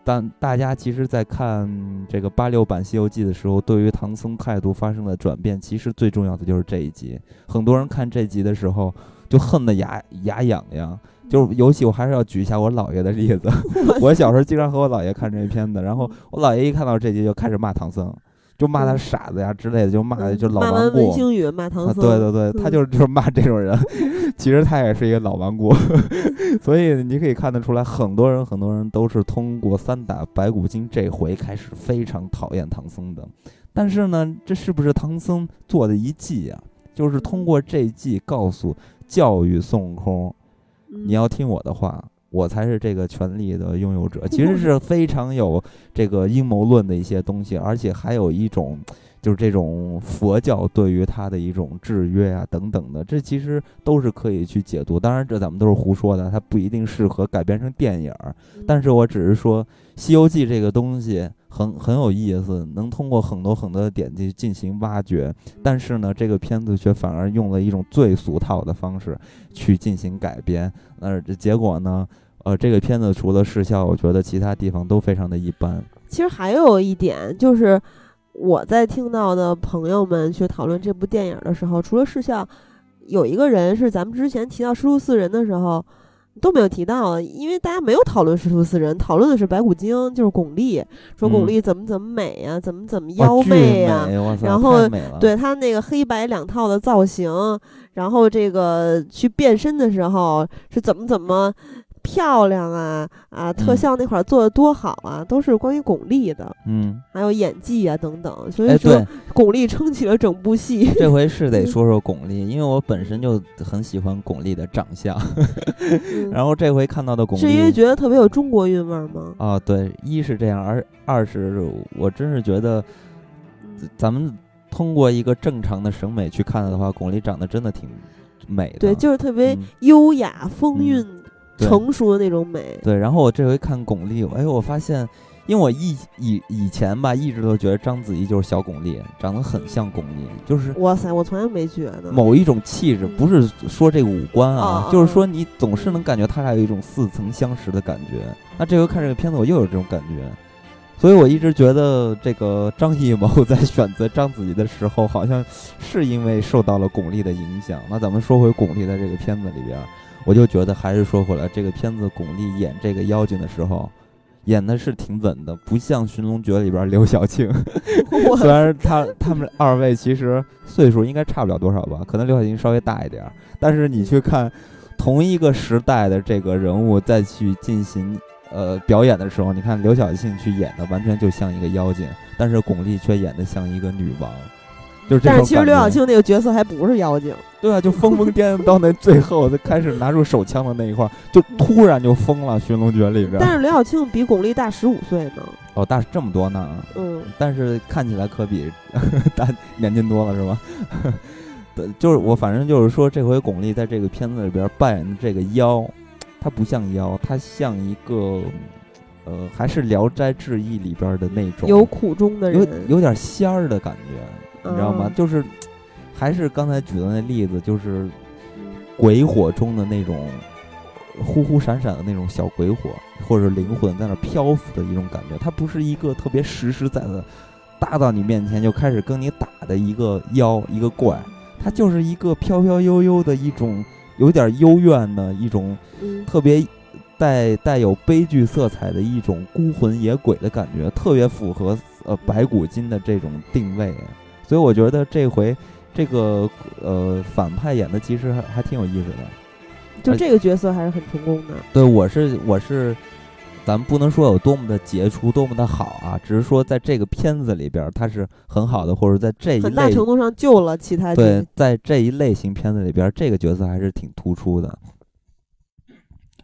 当大家其实，在看这个八六版《西游记》的时候，对于唐僧态度发生了转变，其实最重要的就是这一集。很多人看这集的时候，就恨得牙牙痒痒。就是尤其我还是要举一下我姥爷的例子。我小时候经常和我姥爷看这些片子，然后我姥爷一看到这集就开始骂唐僧。就骂他傻子呀之类的，就骂就老顽固。文星宇骂唐僧。对对对，他就是就是骂这种人。其实他也是一个老顽固，所以你可以看得出来，很多人很多人都是通过三打白骨精这回开始非常讨厌唐僧的。但是呢，这是不是唐僧做的一计呀？就是通过这计告诉教育孙悟空，你要听我的话。我才是这个权力的拥有者，其实 是非常有这个阴谋论的一些东西，而且还有一种就是这种佛教对于他的一种制约啊等等的，这其实都是可以去解读。当然，这咱们都是胡说的，它不一定适合改编成电影。但是我只是说，《西游记》这个东西很很有意思，能通过很多很多的点去进行挖掘。但是呢，这个片子却反而用了一种最俗套的方式去进行改编。那这结果呢？呃，这个片子除了视效，我觉得其他地方都非常的一般。其实还有一点就是，我在听到的朋友们去讨论这部电影的时候，除了视效，有一个人是咱们之前提到师徒四人的时候都没有提到，因为大家没有讨论师徒四人，讨论的是白骨精，就是巩俐，说巩俐怎么怎么美呀，怎么怎么妖媚呀，然后对她那个黑白两套的造型，然后这个去变身的时候是怎么怎么。漂亮啊啊！特效那块做的多好啊，都是关于巩俐的，嗯，还有演技啊等等。所以说，巩俐撑起了整部戏。这回是得说说巩俐，因为我本身就很喜欢巩俐的长相。然后这回看到的巩俐，是因为觉得特别有中国韵味吗？啊，对，一是这样，而二是我真是觉得，咱们通过一个正常的审美去看的话，巩俐长得真的挺美的。对，就是特别优雅风韵。成熟的那种美，对。然后我这回看巩俐，哎，我发现，因为我以以以前吧，一直都觉得章子怡就是小巩俐，长得很像巩俐，就是哇塞，我从来没觉得某一种气质，不是说这个五官啊，就是说你总是能感觉他俩有一种似曾相识的感觉。那这回看这个片子，我又有这种感觉，所以我一直觉得这个张艺谋在选择章子怡的时候，好像是因为受到了巩俐的影响。那咱们说回巩俐在这个片子里边。我就觉得还是说回来，这个片子巩俐演这个妖精的时候，演的是挺稳的，不像《寻龙诀》里边刘晓庆。虽然他他们二位其实岁数应该差不了多少吧，可能刘晓庆稍微大一点儿，但是你去看同一个时代的这个人物再去进行呃表演的时候，你看刘晓庆去演的完全就像一个妖精，但是巩俐却演的像一个女王。但是其实刘晓庆那个角色还不是妖精，对啊，就疯疯癫癫到那最后，他开始拿出手枪的那一块，就突然就疯了。《寻龙诀》里边，但是刘晓庆比巩俐大十五岁呢。哦，大这么多呢。嗯。但是看起来可比 大年轻多了，是吧？对，就是我反正就是说，这回巩俐在这个片子里边扮演的这个妖，她不像妖，她像一个呃，还是《聊斋志异》里边的那种有苦衷的人，有有点仙儿的感觉。你知道吗？就是，还是刚才举的那例子，就是鬼火中的那种忽忽闪闪的那种小鬼火，或者灵魂在那漂浮的一种感觉。它不是一个特别实实在在搭到你面前就开始跟你打的一个妖一个怪，它就是一个飘飘悠悠的一种有点幽怨的一种特别带带有悲剧色彩的一种孤魂野鬼的感觉，特别符合呃白骨精的这种定位。所以我觉得这回这个呃反派演的其实还还挺有意思的，就这个角色还是很成功的。对，我是我是，咱们不能说有多么的杰出，多么的好啊，只是说在这个片子里边他是很好的，或者在这一很大程度上救了其他。对，在这一类型片子里边，这个角色还是挺突出的。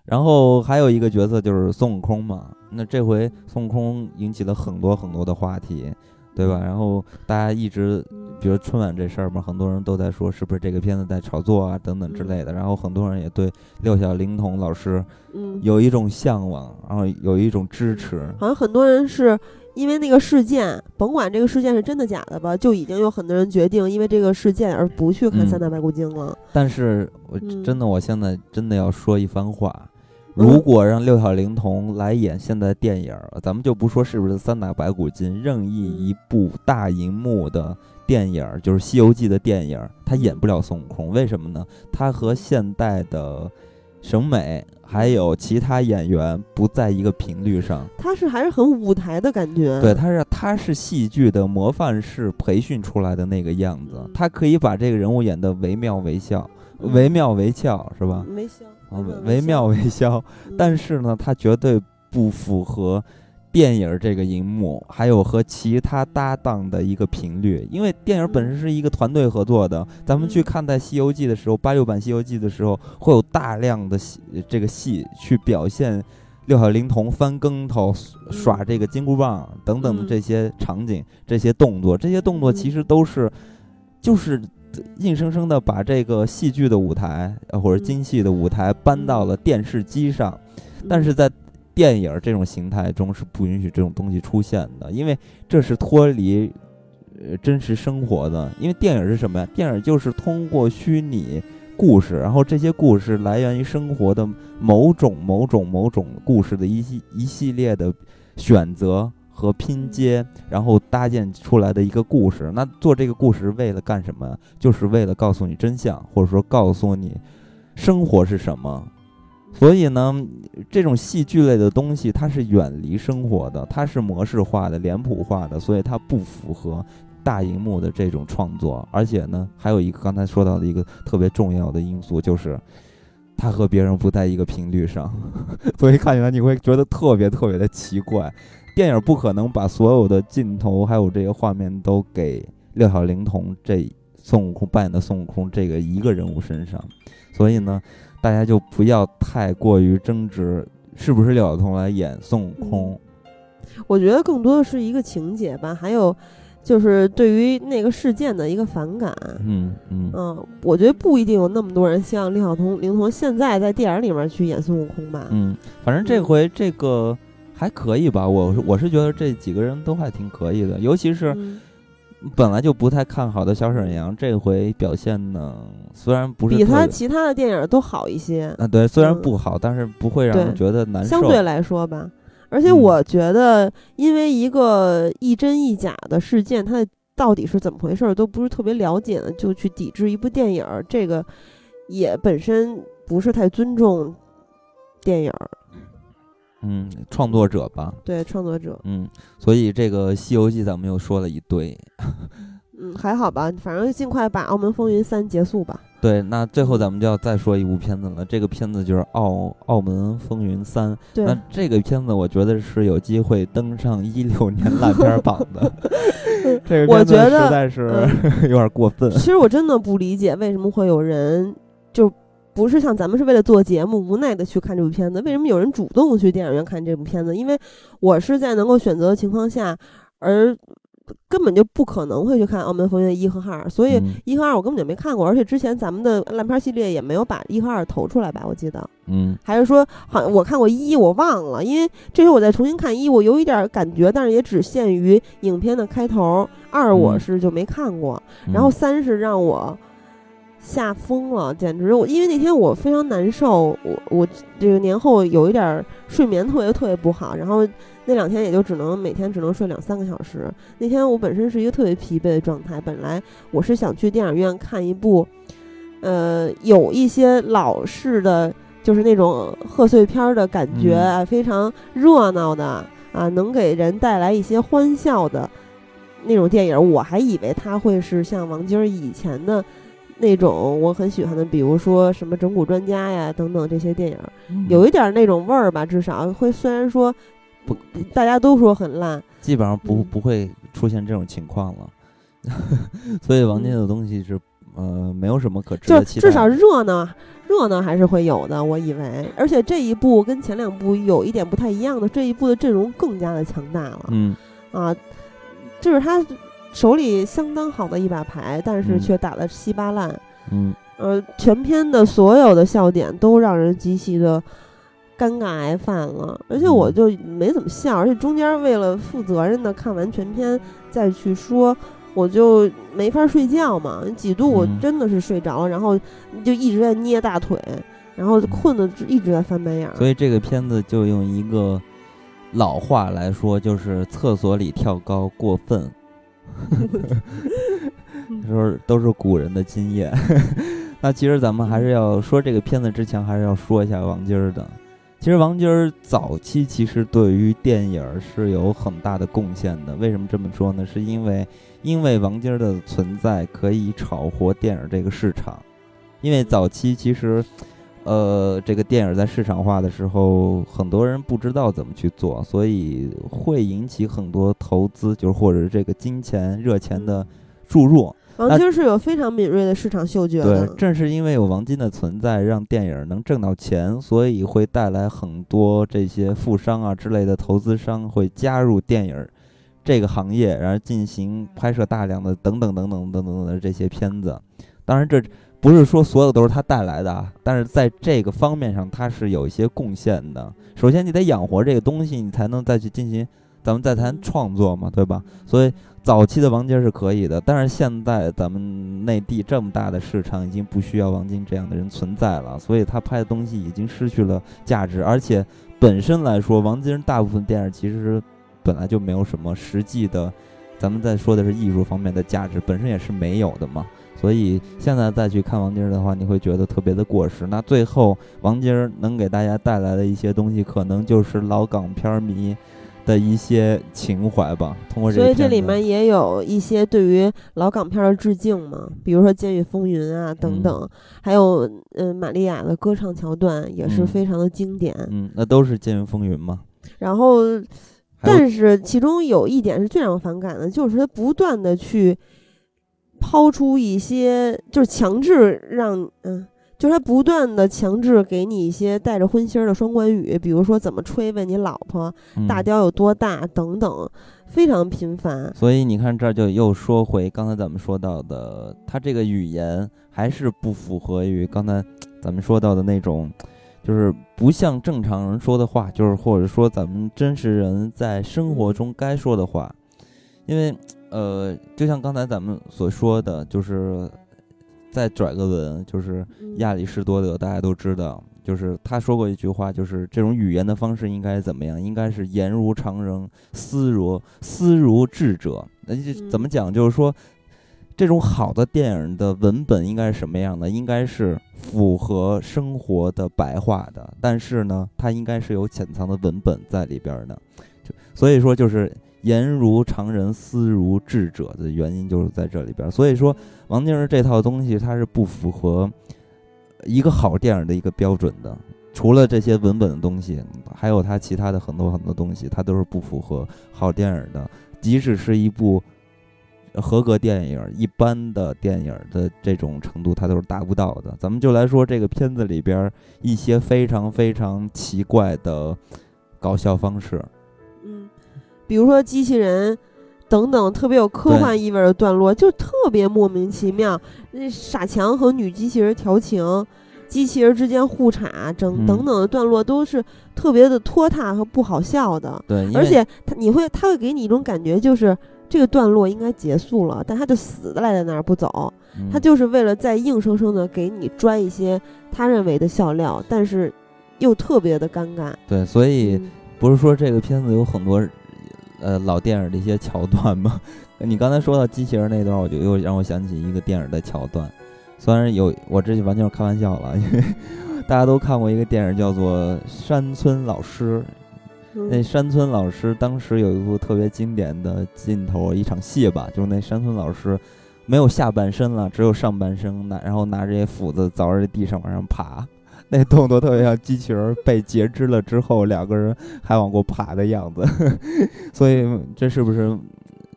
然后还有一个角色就是孙悟空嘛，那这回孙悟空引起了很多很多的话题。对吧？然后大家一直比如春晚这事儿嘛，很多人都在说是不是这个片子在炒作啊等等之类的。然后很多人也对六小龄童老师，嗯，有一种向往，然后有一种支持。好像很多人是因为那个事件，甭管这个事件是真的假的吧，就已经有很多人决定因为这个事件而不去看《三打白骨精》了。但是我真的，我现在真的要说一番话。如果让六小龄童来演现在电影，咱们就不说是不是三打白骨精，任意一部大银幕的电影，就是《西游记》的电影，他演不了孙悟空，为什么呢？他和现代的审美还有其他演员不在一个频率上。他是还是很舞台的感觉。对，他是他是戏剧的模范式培训出来的那个样子，他可以把这个人物演得惟妙惟肖，惟妙惟肖，是吧？惟妙惟肖，但是呢，它绝对不符合电影这个荧幕，还有和其他搭档的一个频率。因为电影本身是一个团队合作的，咱们去看待《西游记》的时候，八六版《西游记》的时候，会有大量的戏，这个戏去表现六小龄童翻跟头、耍这个金箍棒等等的这些场景、这些动作。这些动作其实都是，就是。硬生生的把这个戏剧的舞台，或者京戏的舞台搬到了电视机上，但是在电影这种形态中是不允许这种东西出现的，因为这是脱离呃真实生活的。因为电影是什么呀？电影就是通过虚拟故事，然后这些故事来源于生活的某种某种某种故事的一系一系列的选择。和拼接，然后搭建出来的一个故事。那做这个故事为了干什么？就是为了告诉你真相，或者说告诉你生活是什么。所以呢，这种戏剧类的东西，它是远离生活的，它是模式化的、脸谱化的，所以它不符合大荧幕的这种创作。而且呢，还有一个刚才说到的一个特别重要的因素，就是它和别人不在一个频率上，所以看起来你会觉得特别特别的奇怪。电影不可能把所有的镜头还有这些画面都给六小龄童这孙悟空扮演的孙悟空这个一个人物身上，所以呢，大家就不要太过于争执是不是六小龄童来演孙悟空。我觉得更多的是一个情节吧，还有就是对于那个事件的一个反感。嗯嗯嗯，我觉得不一定有那么多人像六小童龄童现在在电影里面去演孙悟空吧。嗯，反正这回这个。还可以吧，我我是觉得这几个人都还挺可以的，尤其是本来就不太看好的小沈阳，这回表现呢虽然不是比他其他的电影都好一些啊，对，虽然不好，但是不会让人觉得难受。相对来说吧，而且我觉得，因为一个一真一假的事件，它到底是怎么回事都不是特别了解的，就去抵制一部电影，这个也本身不是太尊重电影。嗯，创作者吧，对，创作者。嗯，所以这个《西游记》咱们又说了一堆。嗯，还好吧，反正尽快把《澳门风云三》结束吧。对，那最后咱们就要再说一部片子了，这个片子就是《澳澳门风云三》。那这个片子我觉得是有机会登上一六年烂片榜的。这个我觉得实在是 有点过分。其实我真的不理解为什么会有人就。不是像咱们是为了做节目无奈的去看这部片子，为什么有人主动去电影院看这部片子？因为我是在能够选择的情况下，而根本就不可能会去看《澳门风云》一和二，所以一和二我根本就没看过，而且之前咱们的烂片系列也没有把一和二投出来吧？我记得，嗯，还是说好像我看过一，我忘了，因为这回我再重新看一，我有一点感觉，但是也只限于影片的开头。二我是就没看过，然后三是让我。吓疯了，简直我因为那天我非常难受，我我这个年后有一点睡眠特别特别不好，然后那两天也就只能每天只能睡两三个小时。那天我本身是一个特别疲惫的状态，本来我是想去电影院看一部，呃，有一些老式的，就是那种贺岁片的感觉，非常热闹的啊，能给人带来一些欢笑的那种电影。我还以为它会是像王晶以前的。那种我很喜欢的，比如说什么整蛊专家呀等等这些电影，有一点那种味儿吧，至少会虽然说不，大家都说很烂，基本上不不会出现这种情况了。所以王晶的东西是呃没有什么可值得期待，至少热闹热闹还是会有的，我以为。而且这一部跟前两部有一点不太一样的，这一部的阵容更加的强大了。嗯啊，就是他。手里相当好的一把牌，但是却打得稀巴烂。嗯，呃，全片的所有的笑点都让人极其的尴尬癌犯了，而且我就没怎么笑，而且中间为了负责任的看完全片再去说，我就没法睡觉嘛，几度我真的是睡着了，然后就一直在捏大腿，然后困的一直在翻白眼。所以这个片子就用一个老话来说，就是厕所里跳高过分。他 说都是古人的经验，那其实咱们还是要说这个片子之前，还是要说一下王晶儿的。其实王晶儿早期其实对于电影是有很大的贡献的。为什么这么说呢？是因为因为王晶儿的存在可以炒活电影这个市场。因为早期其实，呃，这个电影在市场化的时候，很多人不知道怎么去做，所以会引起很多投资，就是或者这个金钱热钱的。注入王晶是有非常敏锐的市场嗅觉的。对，正是因为有王晶的存在，让电影能挣到钱，所以会带来很多这些富商啊之类的投资商会加入电影这个行业，然后进行拍摄大量的等等等等等等的这些片子。当然，这不是说所有都是他带来的啊，但是在这个方面上，他是有一些贡献的。首先，你得养活这个东西，你才能再去进行咱们再谈创作嘛，对吧？所以。早期的王晶是可以的，但是现在咱们内地这么大的市场，已经不需要王晶这样的人存在了，所以他拍的东西已经失去了价值。而且本身来说，王晶大部分电影其实本来就没有什么实际的，咱们在说的是艺术方面的价值，本身也是没有的嘛。所以现在再去看王晶的话，你会觉得特别的过时。那最后王晶能给大家带来的一些东西，可能就是老港片迷。的一些情怀吧，通过这所以这里面也有一些对于老港片的致敬嘛，比如说《监狱风云》啊等等，还有嗯玛利亚的歌唱桥段也是非常的经典。嗯，那都是《监狱风云》嘛。然后，但是其中有一点是最让我反感的，就是他不断的去抛出一些，就是强制让嗯。就是他不断的强制给你一些带着荤腥儿的双关语，比如说怎么吹问你老婆大雕有多大等等，非常频繁。所以你看，这就又说回刚才咱们说到的，他这个语言还是不符合于刚才咱们说到的那种，就是不像正常人说的话，就是或者说咱们真实人在生活中该说的话。因为呃，就像刚才咱们所说的，就是。再拽个文，就是亚里士多德，大家都知道，就是他说过一句话，就是这种语言的方式应该怎么样？应该是言如常人，思如思如智者。那怎么讲？就是说，这种好的电影的文本应该是什么样的？应该是符合生活的白话的，但是呢，它应该是有潜藏的文本在里边的。就所以说，就是。言如常人，思如智者的原因就是在这里边。所以说，王晶这套东西它是不符合一个好电影的一个标准的。除了这些文本的东西，还有他其他的很多很多东西，它都是不符合好电影的。即使是一部合格电影，一般的电影的这种程度，它都是达不到的。咱们就来说这个片子里边一些非常非常奇怪的搞笑方式。比如说机器人，等等，特别有科幻意味的段落，就特别莫名其妙。那傻强和女机器人调情，机器人之间互插，整等等的段落都是特别的拖沓和不好笑的。对，而且他你会他会给你一种感觉，就是这个段落应该结束了，但他就死赖在那儿不走。他就是为了再硬生生的给你拽一些他认为的笑料，但是又特别的尴尬。对，所以不是说这个片子有很多。呃，老电影的一些桥段嘛，你刚才说到机器人那段，我就又让我想起一个电影的桥段。虽然有，我这完全是开玩笑了，因 为大家都看过一个电影叫做《山村老师》。那山村老师当时有一部特别经典的镜头，一场戏吧，就是那山村老师没有下半身了，只有上半身，拿然后拿着些斧子凿着地上往上爬。那动作特别像机器人被截肢了之后，两个人还往过爬的样子，所以这是不是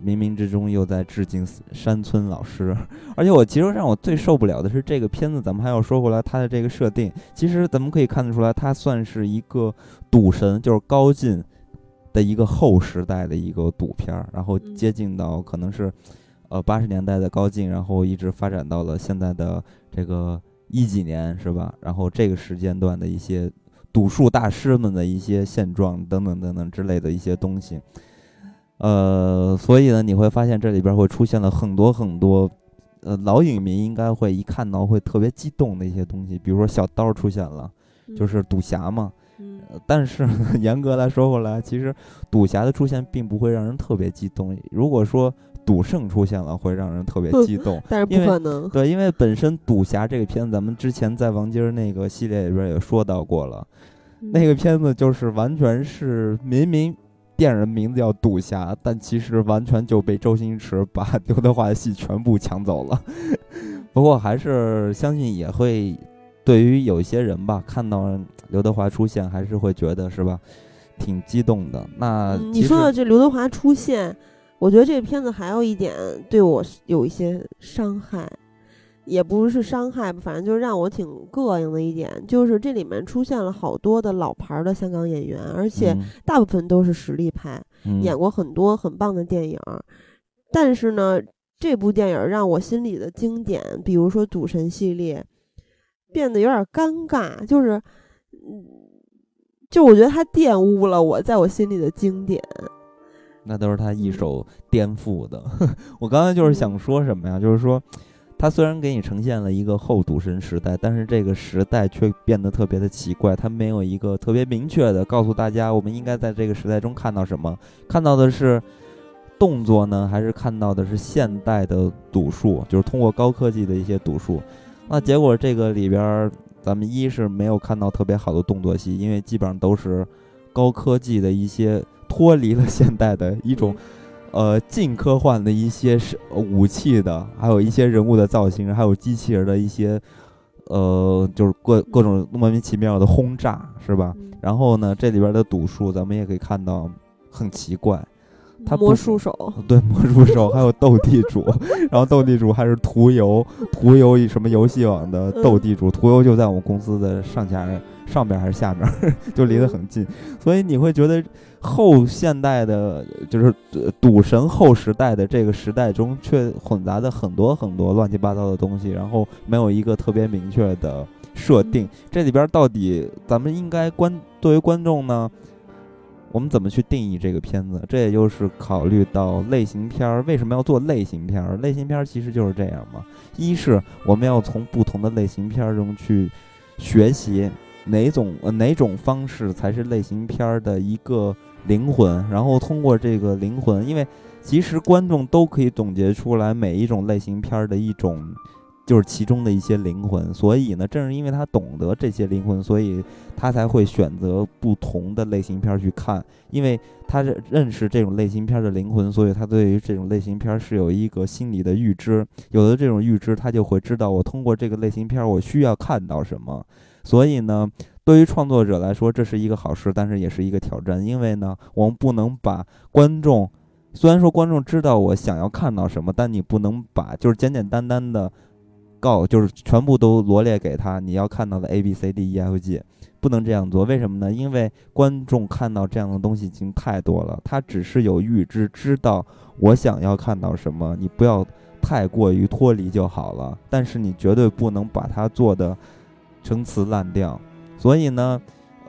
冥冥之中又在致敬山村老师？而且我其实让我最受不了的是这个片子，咱们还要说回来它的这个设定，其实咱们可以看得出来，它算是一个赌神，就是高进的一个后时代的一个赌片儿，然后接近到可能是呃八十年代的高进，然后一直发展到了现在的这个一几年，是吧？然后这个时间段的一些赌术大师们的一些现状等等等等之类的一些东西，呃，所以呢，你会发现这里边会出现了很多很多，呃，老影迷应该会一看到会特别激动的一些东西，比如说小刀出现了，就是赌侠嘛。但是 严格来说过来，其实赌侠的出现并不会让人特别激动。如果说赌圣出现了，会让人特别激动。但是不可能。对，因为本身赌侠这个片子，咱们之前在王晶那个系列里边也说到过了。那个片子就是完全是明明电影名字叫赌侠，但其实完全就被周星驰把刘德华的戏全部抢走了。不过还是相信也会。对于有些人吧，看到刘德华出现，还是会觉得是吧，挺激动的。那你说的这刘德华出现，我觉得这个片子还有一点对我有一些伤害，也不是伤害吧，反正就是让我挺膈应的一点，就是这里面出现了好多的老牌的香港演员，而且大部分都是实力派，演过很多很棒的电影。但是呢，这部电影让我心里的经典，比如说《赌神》系列。变得有点尴尬，就是，嗯，就我觉得它玷污了我在我心里的经典。那都是他一手颠覆的。我刚才就是想说什么呀？就是说，他虽然给你呈现了一个后赌神时代，但是这个时代却变得特别的奇怪。他没有一个特别明确的告诉大家，我们应该在这个时代中看到什么？看到的是动作呢，还是看到的是现代的赌术？就是通过高科技的一些赌术。那结果这个里边，咱们一是没有看到特别好的动作戏，因为基本上都是高科技的一些脱离了现代的一种，呃，近科幻的一些是武器的，还有一些人物的造型，还有机器人的一些，呃，就是各各种莫名其妙的轰炸，是吧？然后呢，这里边的赌术咱们也可以看到很奇怪。他魔术手，对魔术手，还有斗地主，然后斗地主还是途游，途游什么游戏网的斗地主，途游就在我们公司的上下上边还是下边，就离得很近，所以你会觉得后现代的，就是赌神后时代的这个时代中，却混杂的很多很多乱七八糟的东西，然后没有一个特别明确的设定，这里边到底咱们应该观作为观众呢？我们怎么去定义这个片子？这也就是考虑到类型片儿为什么要做类型片儿？类型片儿其实就是这样嘛。一是我们要从不同的类型片儿中去学习哪种呃哪种方式才是类型片儿的一个灵魂，然后通过这个灵魂，因为其实观众都可以总结出来每一种类型片儿的一种。就是其中的一些灵魂，所以呢，正是因为他懂得这些灵魂，所以他才会选择不同的类型片去看。因为他认识这种类型片的灵魂，所以他对于这种类型片是有一个心理的预知。有了这种预知，他就会知道我通过这个类型片我需要看到什么。所以呢，对于创作者来说，这是一个好事，但是也是一个挑战。因为呢，我们不能把观众，虽然说观众知道我想要看到什么，但你不能把就是简简单单的。告就是全部都罗列给他，你要看到的 A B C D E F G，不能这样做。为什么呢？因为观众看到这样的东西已经太多了，他只是有预知，知道我想要看到什么，你不要太过于脱离就好了。但是你绝对不能把它做的陈词滥调。所以呢。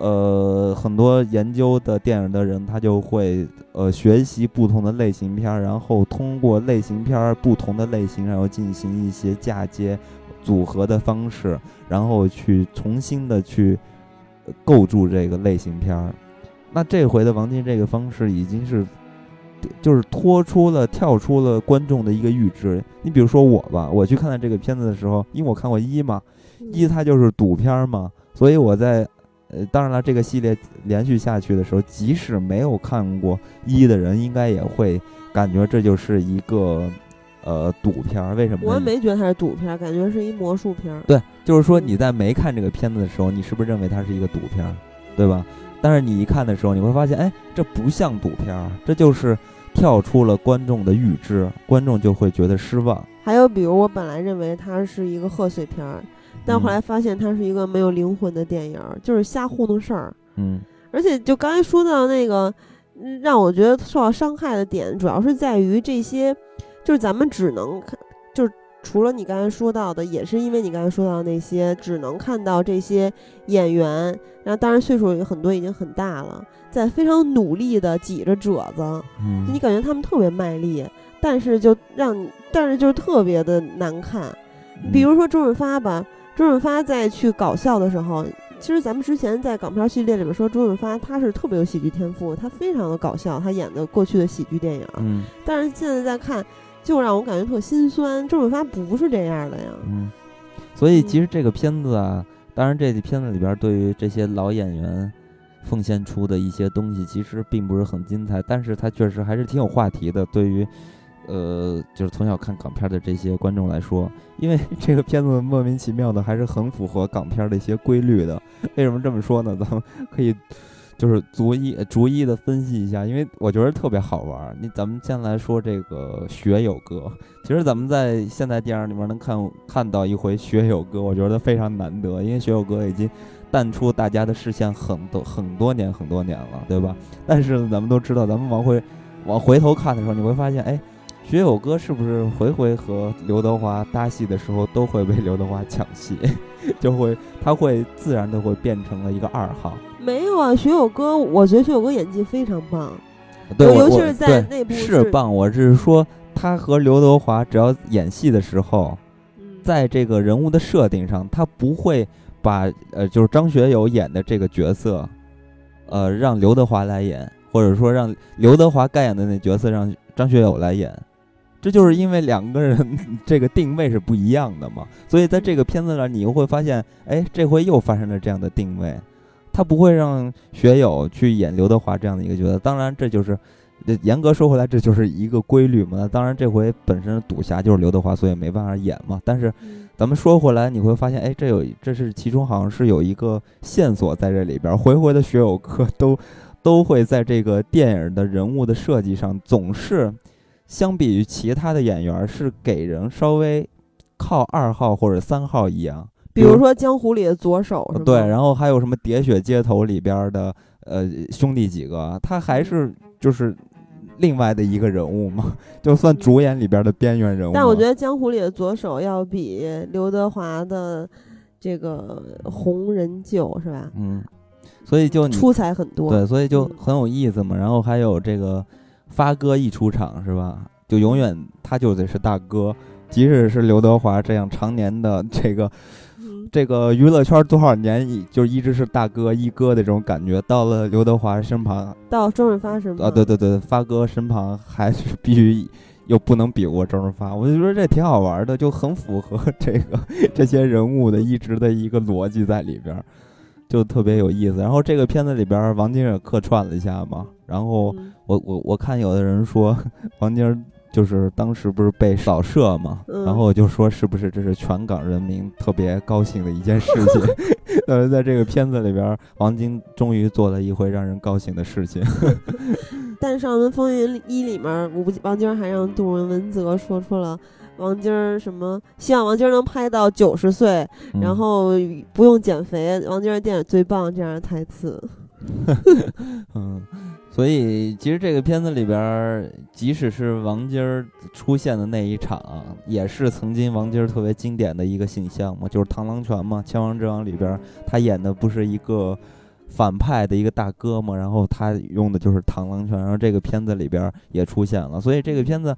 呃，很多研究的电影的人，他就会呃学习不同的类型片，然后通过类型片不同的类型，然后进行一些嫁接、组合的方式，然后去重新的去构筑这个类型片。那这回的王晶这个方式已经是，就是脱出了、跳出了观众的一个预知。你比如说我吧，我去看待这个片子的时候，因为我看过一嘛，一它就是赌片嘛，所以我在。呃，当然了，这个系列连续下去的时候，即使没有看过一的人，应该也会感觉这就是一个呃赌片儿。为什么？我没觉得它是赌片儿，感觉是一魔术片儿。对，就是说你在没看这个片子的时候，你是不是认为它是一个赌片儿，对吧？但是你一看的时候，你会发现，哎，这不像赌片儿，这就是跳出了观众的预知，观众就会觉得失望。还有，比如我本来认为它是一个贺岁片儿。但后来发现它是一个没有灵魂的电影，就是瞎糊弄事儿。嗯，而且就刚才说到那个，让我觉得受到伤害的点，主要是在于这些就是咱们只能看，就是除了你刚才说到的，也是因为你刚才说到那些，只能看到这些演员，然后当然岁数有很多已经很大了，在非常努力的挤着褶子，嗯，你感觉他们特别卖力，但是就让你，但是就是特别的难看。比如说周润发吧，周润发在去搞笑的时候。其实咱们之前在港片系列里面说周润发，他是特别有喜剧天赋，他非常的搞笑，他演的过去的喜剧电影。嗯，但是现在在看，就让我感觉特心酸。周润发不是这样的呀。嗯，所以其实这个片子啊，当然这片子里边对于这些老演员奉献出的一些东西，其实并不是很精彩，但是它确实还是挺有话题的。对于呃，就是从小看港片的这些观众来说，因为 这个片子莫名其妙的还是很符合港片的一些规律的。为什么这么说呢？咱们可以就是逐一逐一的分析一下，因为我觉得特别好玩。你咱们先来说这个学友哥，其实咱们在现代电影里面能看看到一回学友哥，我觉得非常难得，因为学友哥已经淡出大家的视线很多很多年很多年了，对吧？但是咱们都知道，咱们往回往回头看的时候，你会发现，哎。学友哥是不是回回和刘德华搭戏的时候都会被刘德华抢戏，就会他会自然的会变成了一个二号？没有啊，学友哥，我觉得学友哥演技非常棒，对，尤其是在那部是棒。我是说他和刘德华只要演戏的时候，在这个人物的设定上，他不会把呃就是张学友演的这个角色，呃让刘德华来演，或者说让刘德华该演的那角色让张学友来演。这就是因为两个人 这个定位是不一样的嘛，所以在这个片子上，你又会发现，哎，这回又发生了这样的定位，他不会让学友去演刘德华这样的一个角色。当然，这就是严格说回来，这就是一个规律嘛。当然，这回本身赌侠就是刘德华，所以没办法演嘛。但是，咱们说回来，你会发现，哎，这有这是其中好像是有一个线索在这里边，回回的学友课都都会在这个电影的人物的设计上总是。相比于其他的演员，是给人稍微靠二号或者三号一样。比如说《江湖》里的左手，对，然后还有什么《喋血街头》里边的呃兄弟几个，他还是就是另外的一个人物嘛，就算主演里边的边缘人物。但我觉得《江湖》里的左手要比刘德华的这个红人救是吧？嗯，所以就出彩很多。对，所以就很有意思嘛。然后还有这个。发哥一出场是吧，就永远他就得是大哥，即使是刘德华这样常年的 这个这个娱乐圈多少年，就一直是大哥一哥的这种感觉，到了刘德华身旁，到周润发身旁。啊，对对对，发哥身旁还是必须又不能比过周润发，我就觉得这挺好玩的，就很符合这个 这些人物的一直的一个逻辑在里边，就特别有意思。然后这个片子里边，王晶也客串了一下嘛。然后我我我看有的人说 王晶就是当时不是被扫射嘛，然后我就说是不是这是全港人民特别高兴的一件事情？呃，在这个片子里边，王晶终于做了一回让人高兴的事情。但《上文风云一》里面，吴王晶还让杜文泽说出了王晶什么希望王晶能拍到九十岁，然后不用减肥，王晶电影最棒这样的台词。嗯。所以，其实这个片子里边，即使是王晶儿出现的那一场，也是曾经王晶儿特别经典的一个形象嘛，就是螳螂拳嘛，《千王之王》里边他演的不是一个反派的一个大哥嘛，然后他用的就是螳螂拳，然后这个片子里边也出现了。所以这个片子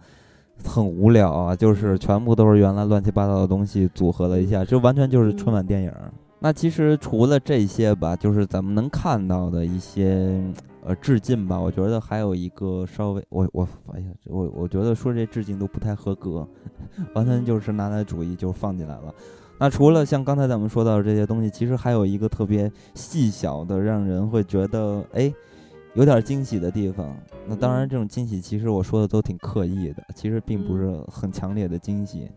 很无聊啊，就是全部都是原来乱七八糟的东西组合了一下，就完全就是春晚电影。那其实除了这些吧，就是咱们能看到的一些。呃，致敬吧，我觉得还有一个稍微，我我哎呀，我我觉得说这致敬都不太合格，完全就是拿来主义就放进来了。那除了像刚才咱们说到的这些东西，其实还有一个特别细小的，让人会觉得哎，有点惊喜的地方。那当然，这种惊喜其实我说的都挺刻意的，其实并不是很强烈的惊喜。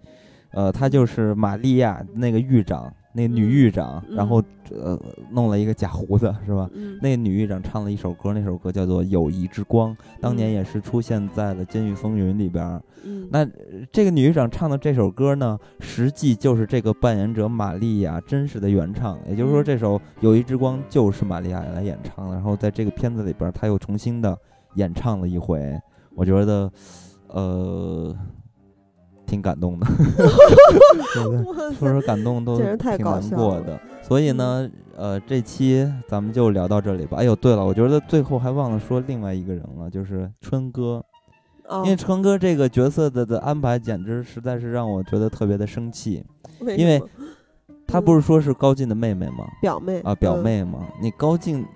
呃，他就是玛利亚那个狱长。那女狱长，然后呃弄了一个假胡子，是吧？那女狱长唱了一首歌，那首歌叫做《友谊之光》，当年也是出现在了《监狱风云》里边。那这个女狱长唱的这首歌呢，实际就是这个扮演者玛利亚真实的原唱，也就是说，这首《友谊之光》就是玛利亚来演唱的。然后在这个片子里边，她又重新的演唱了一回。我觉得，呃。挺感动的。说说感动都挺难过的。所以呢，呃，这期咱们就聊到这里吧。哎呦，对了，我觉得最后还忘了说另外一个人了，就是春哥。因为春哥这个角色的的安排，简直实在是让我觉得特别的生气。因为，他不是说是高进的妹妹吗？表妹啊，表妹吗？你高进。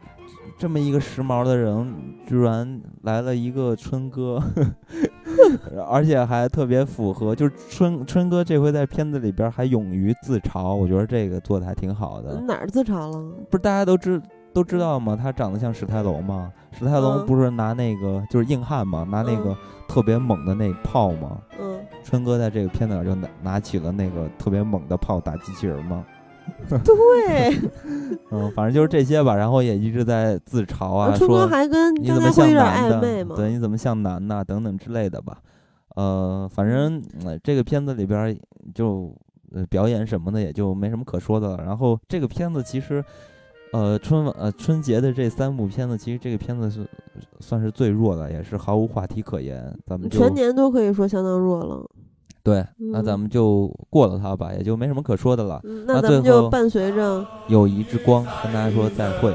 这么一个时髦的人，居然来了一个春哥，而且还特别符合，就是春春哥这回在片子里边还勇于自嘲，我觉得这个做的还挺好的。哪儿自嘲了？不是大家都知都知道吗？他长得像史泰龙吗？史泰龙不是拿那个就是硬汉嘛，拿那个特别猛的那炮吗？嗯。春哥在这个片子里就拿拿起了那个特别猛的炮打机器人吗？对，嗯，反正就是这些吧。然后也一直在自嘲啊，说还跟你怎么像男的？对，你怎么像男的？等等之类的吧。呃，反正这个片子里边就表演什么的也就没什么可说的了。然后这个片子其实，呃，春晚呃春节的这三部片子，其实这个片子是算是最弱的，也是毫无话题可言。咱们全年都可以说相当弱了。对，那咱们就过了他吧，也就没什么可说的了。那最后，就伴随着友谊之光，跟大家说再会。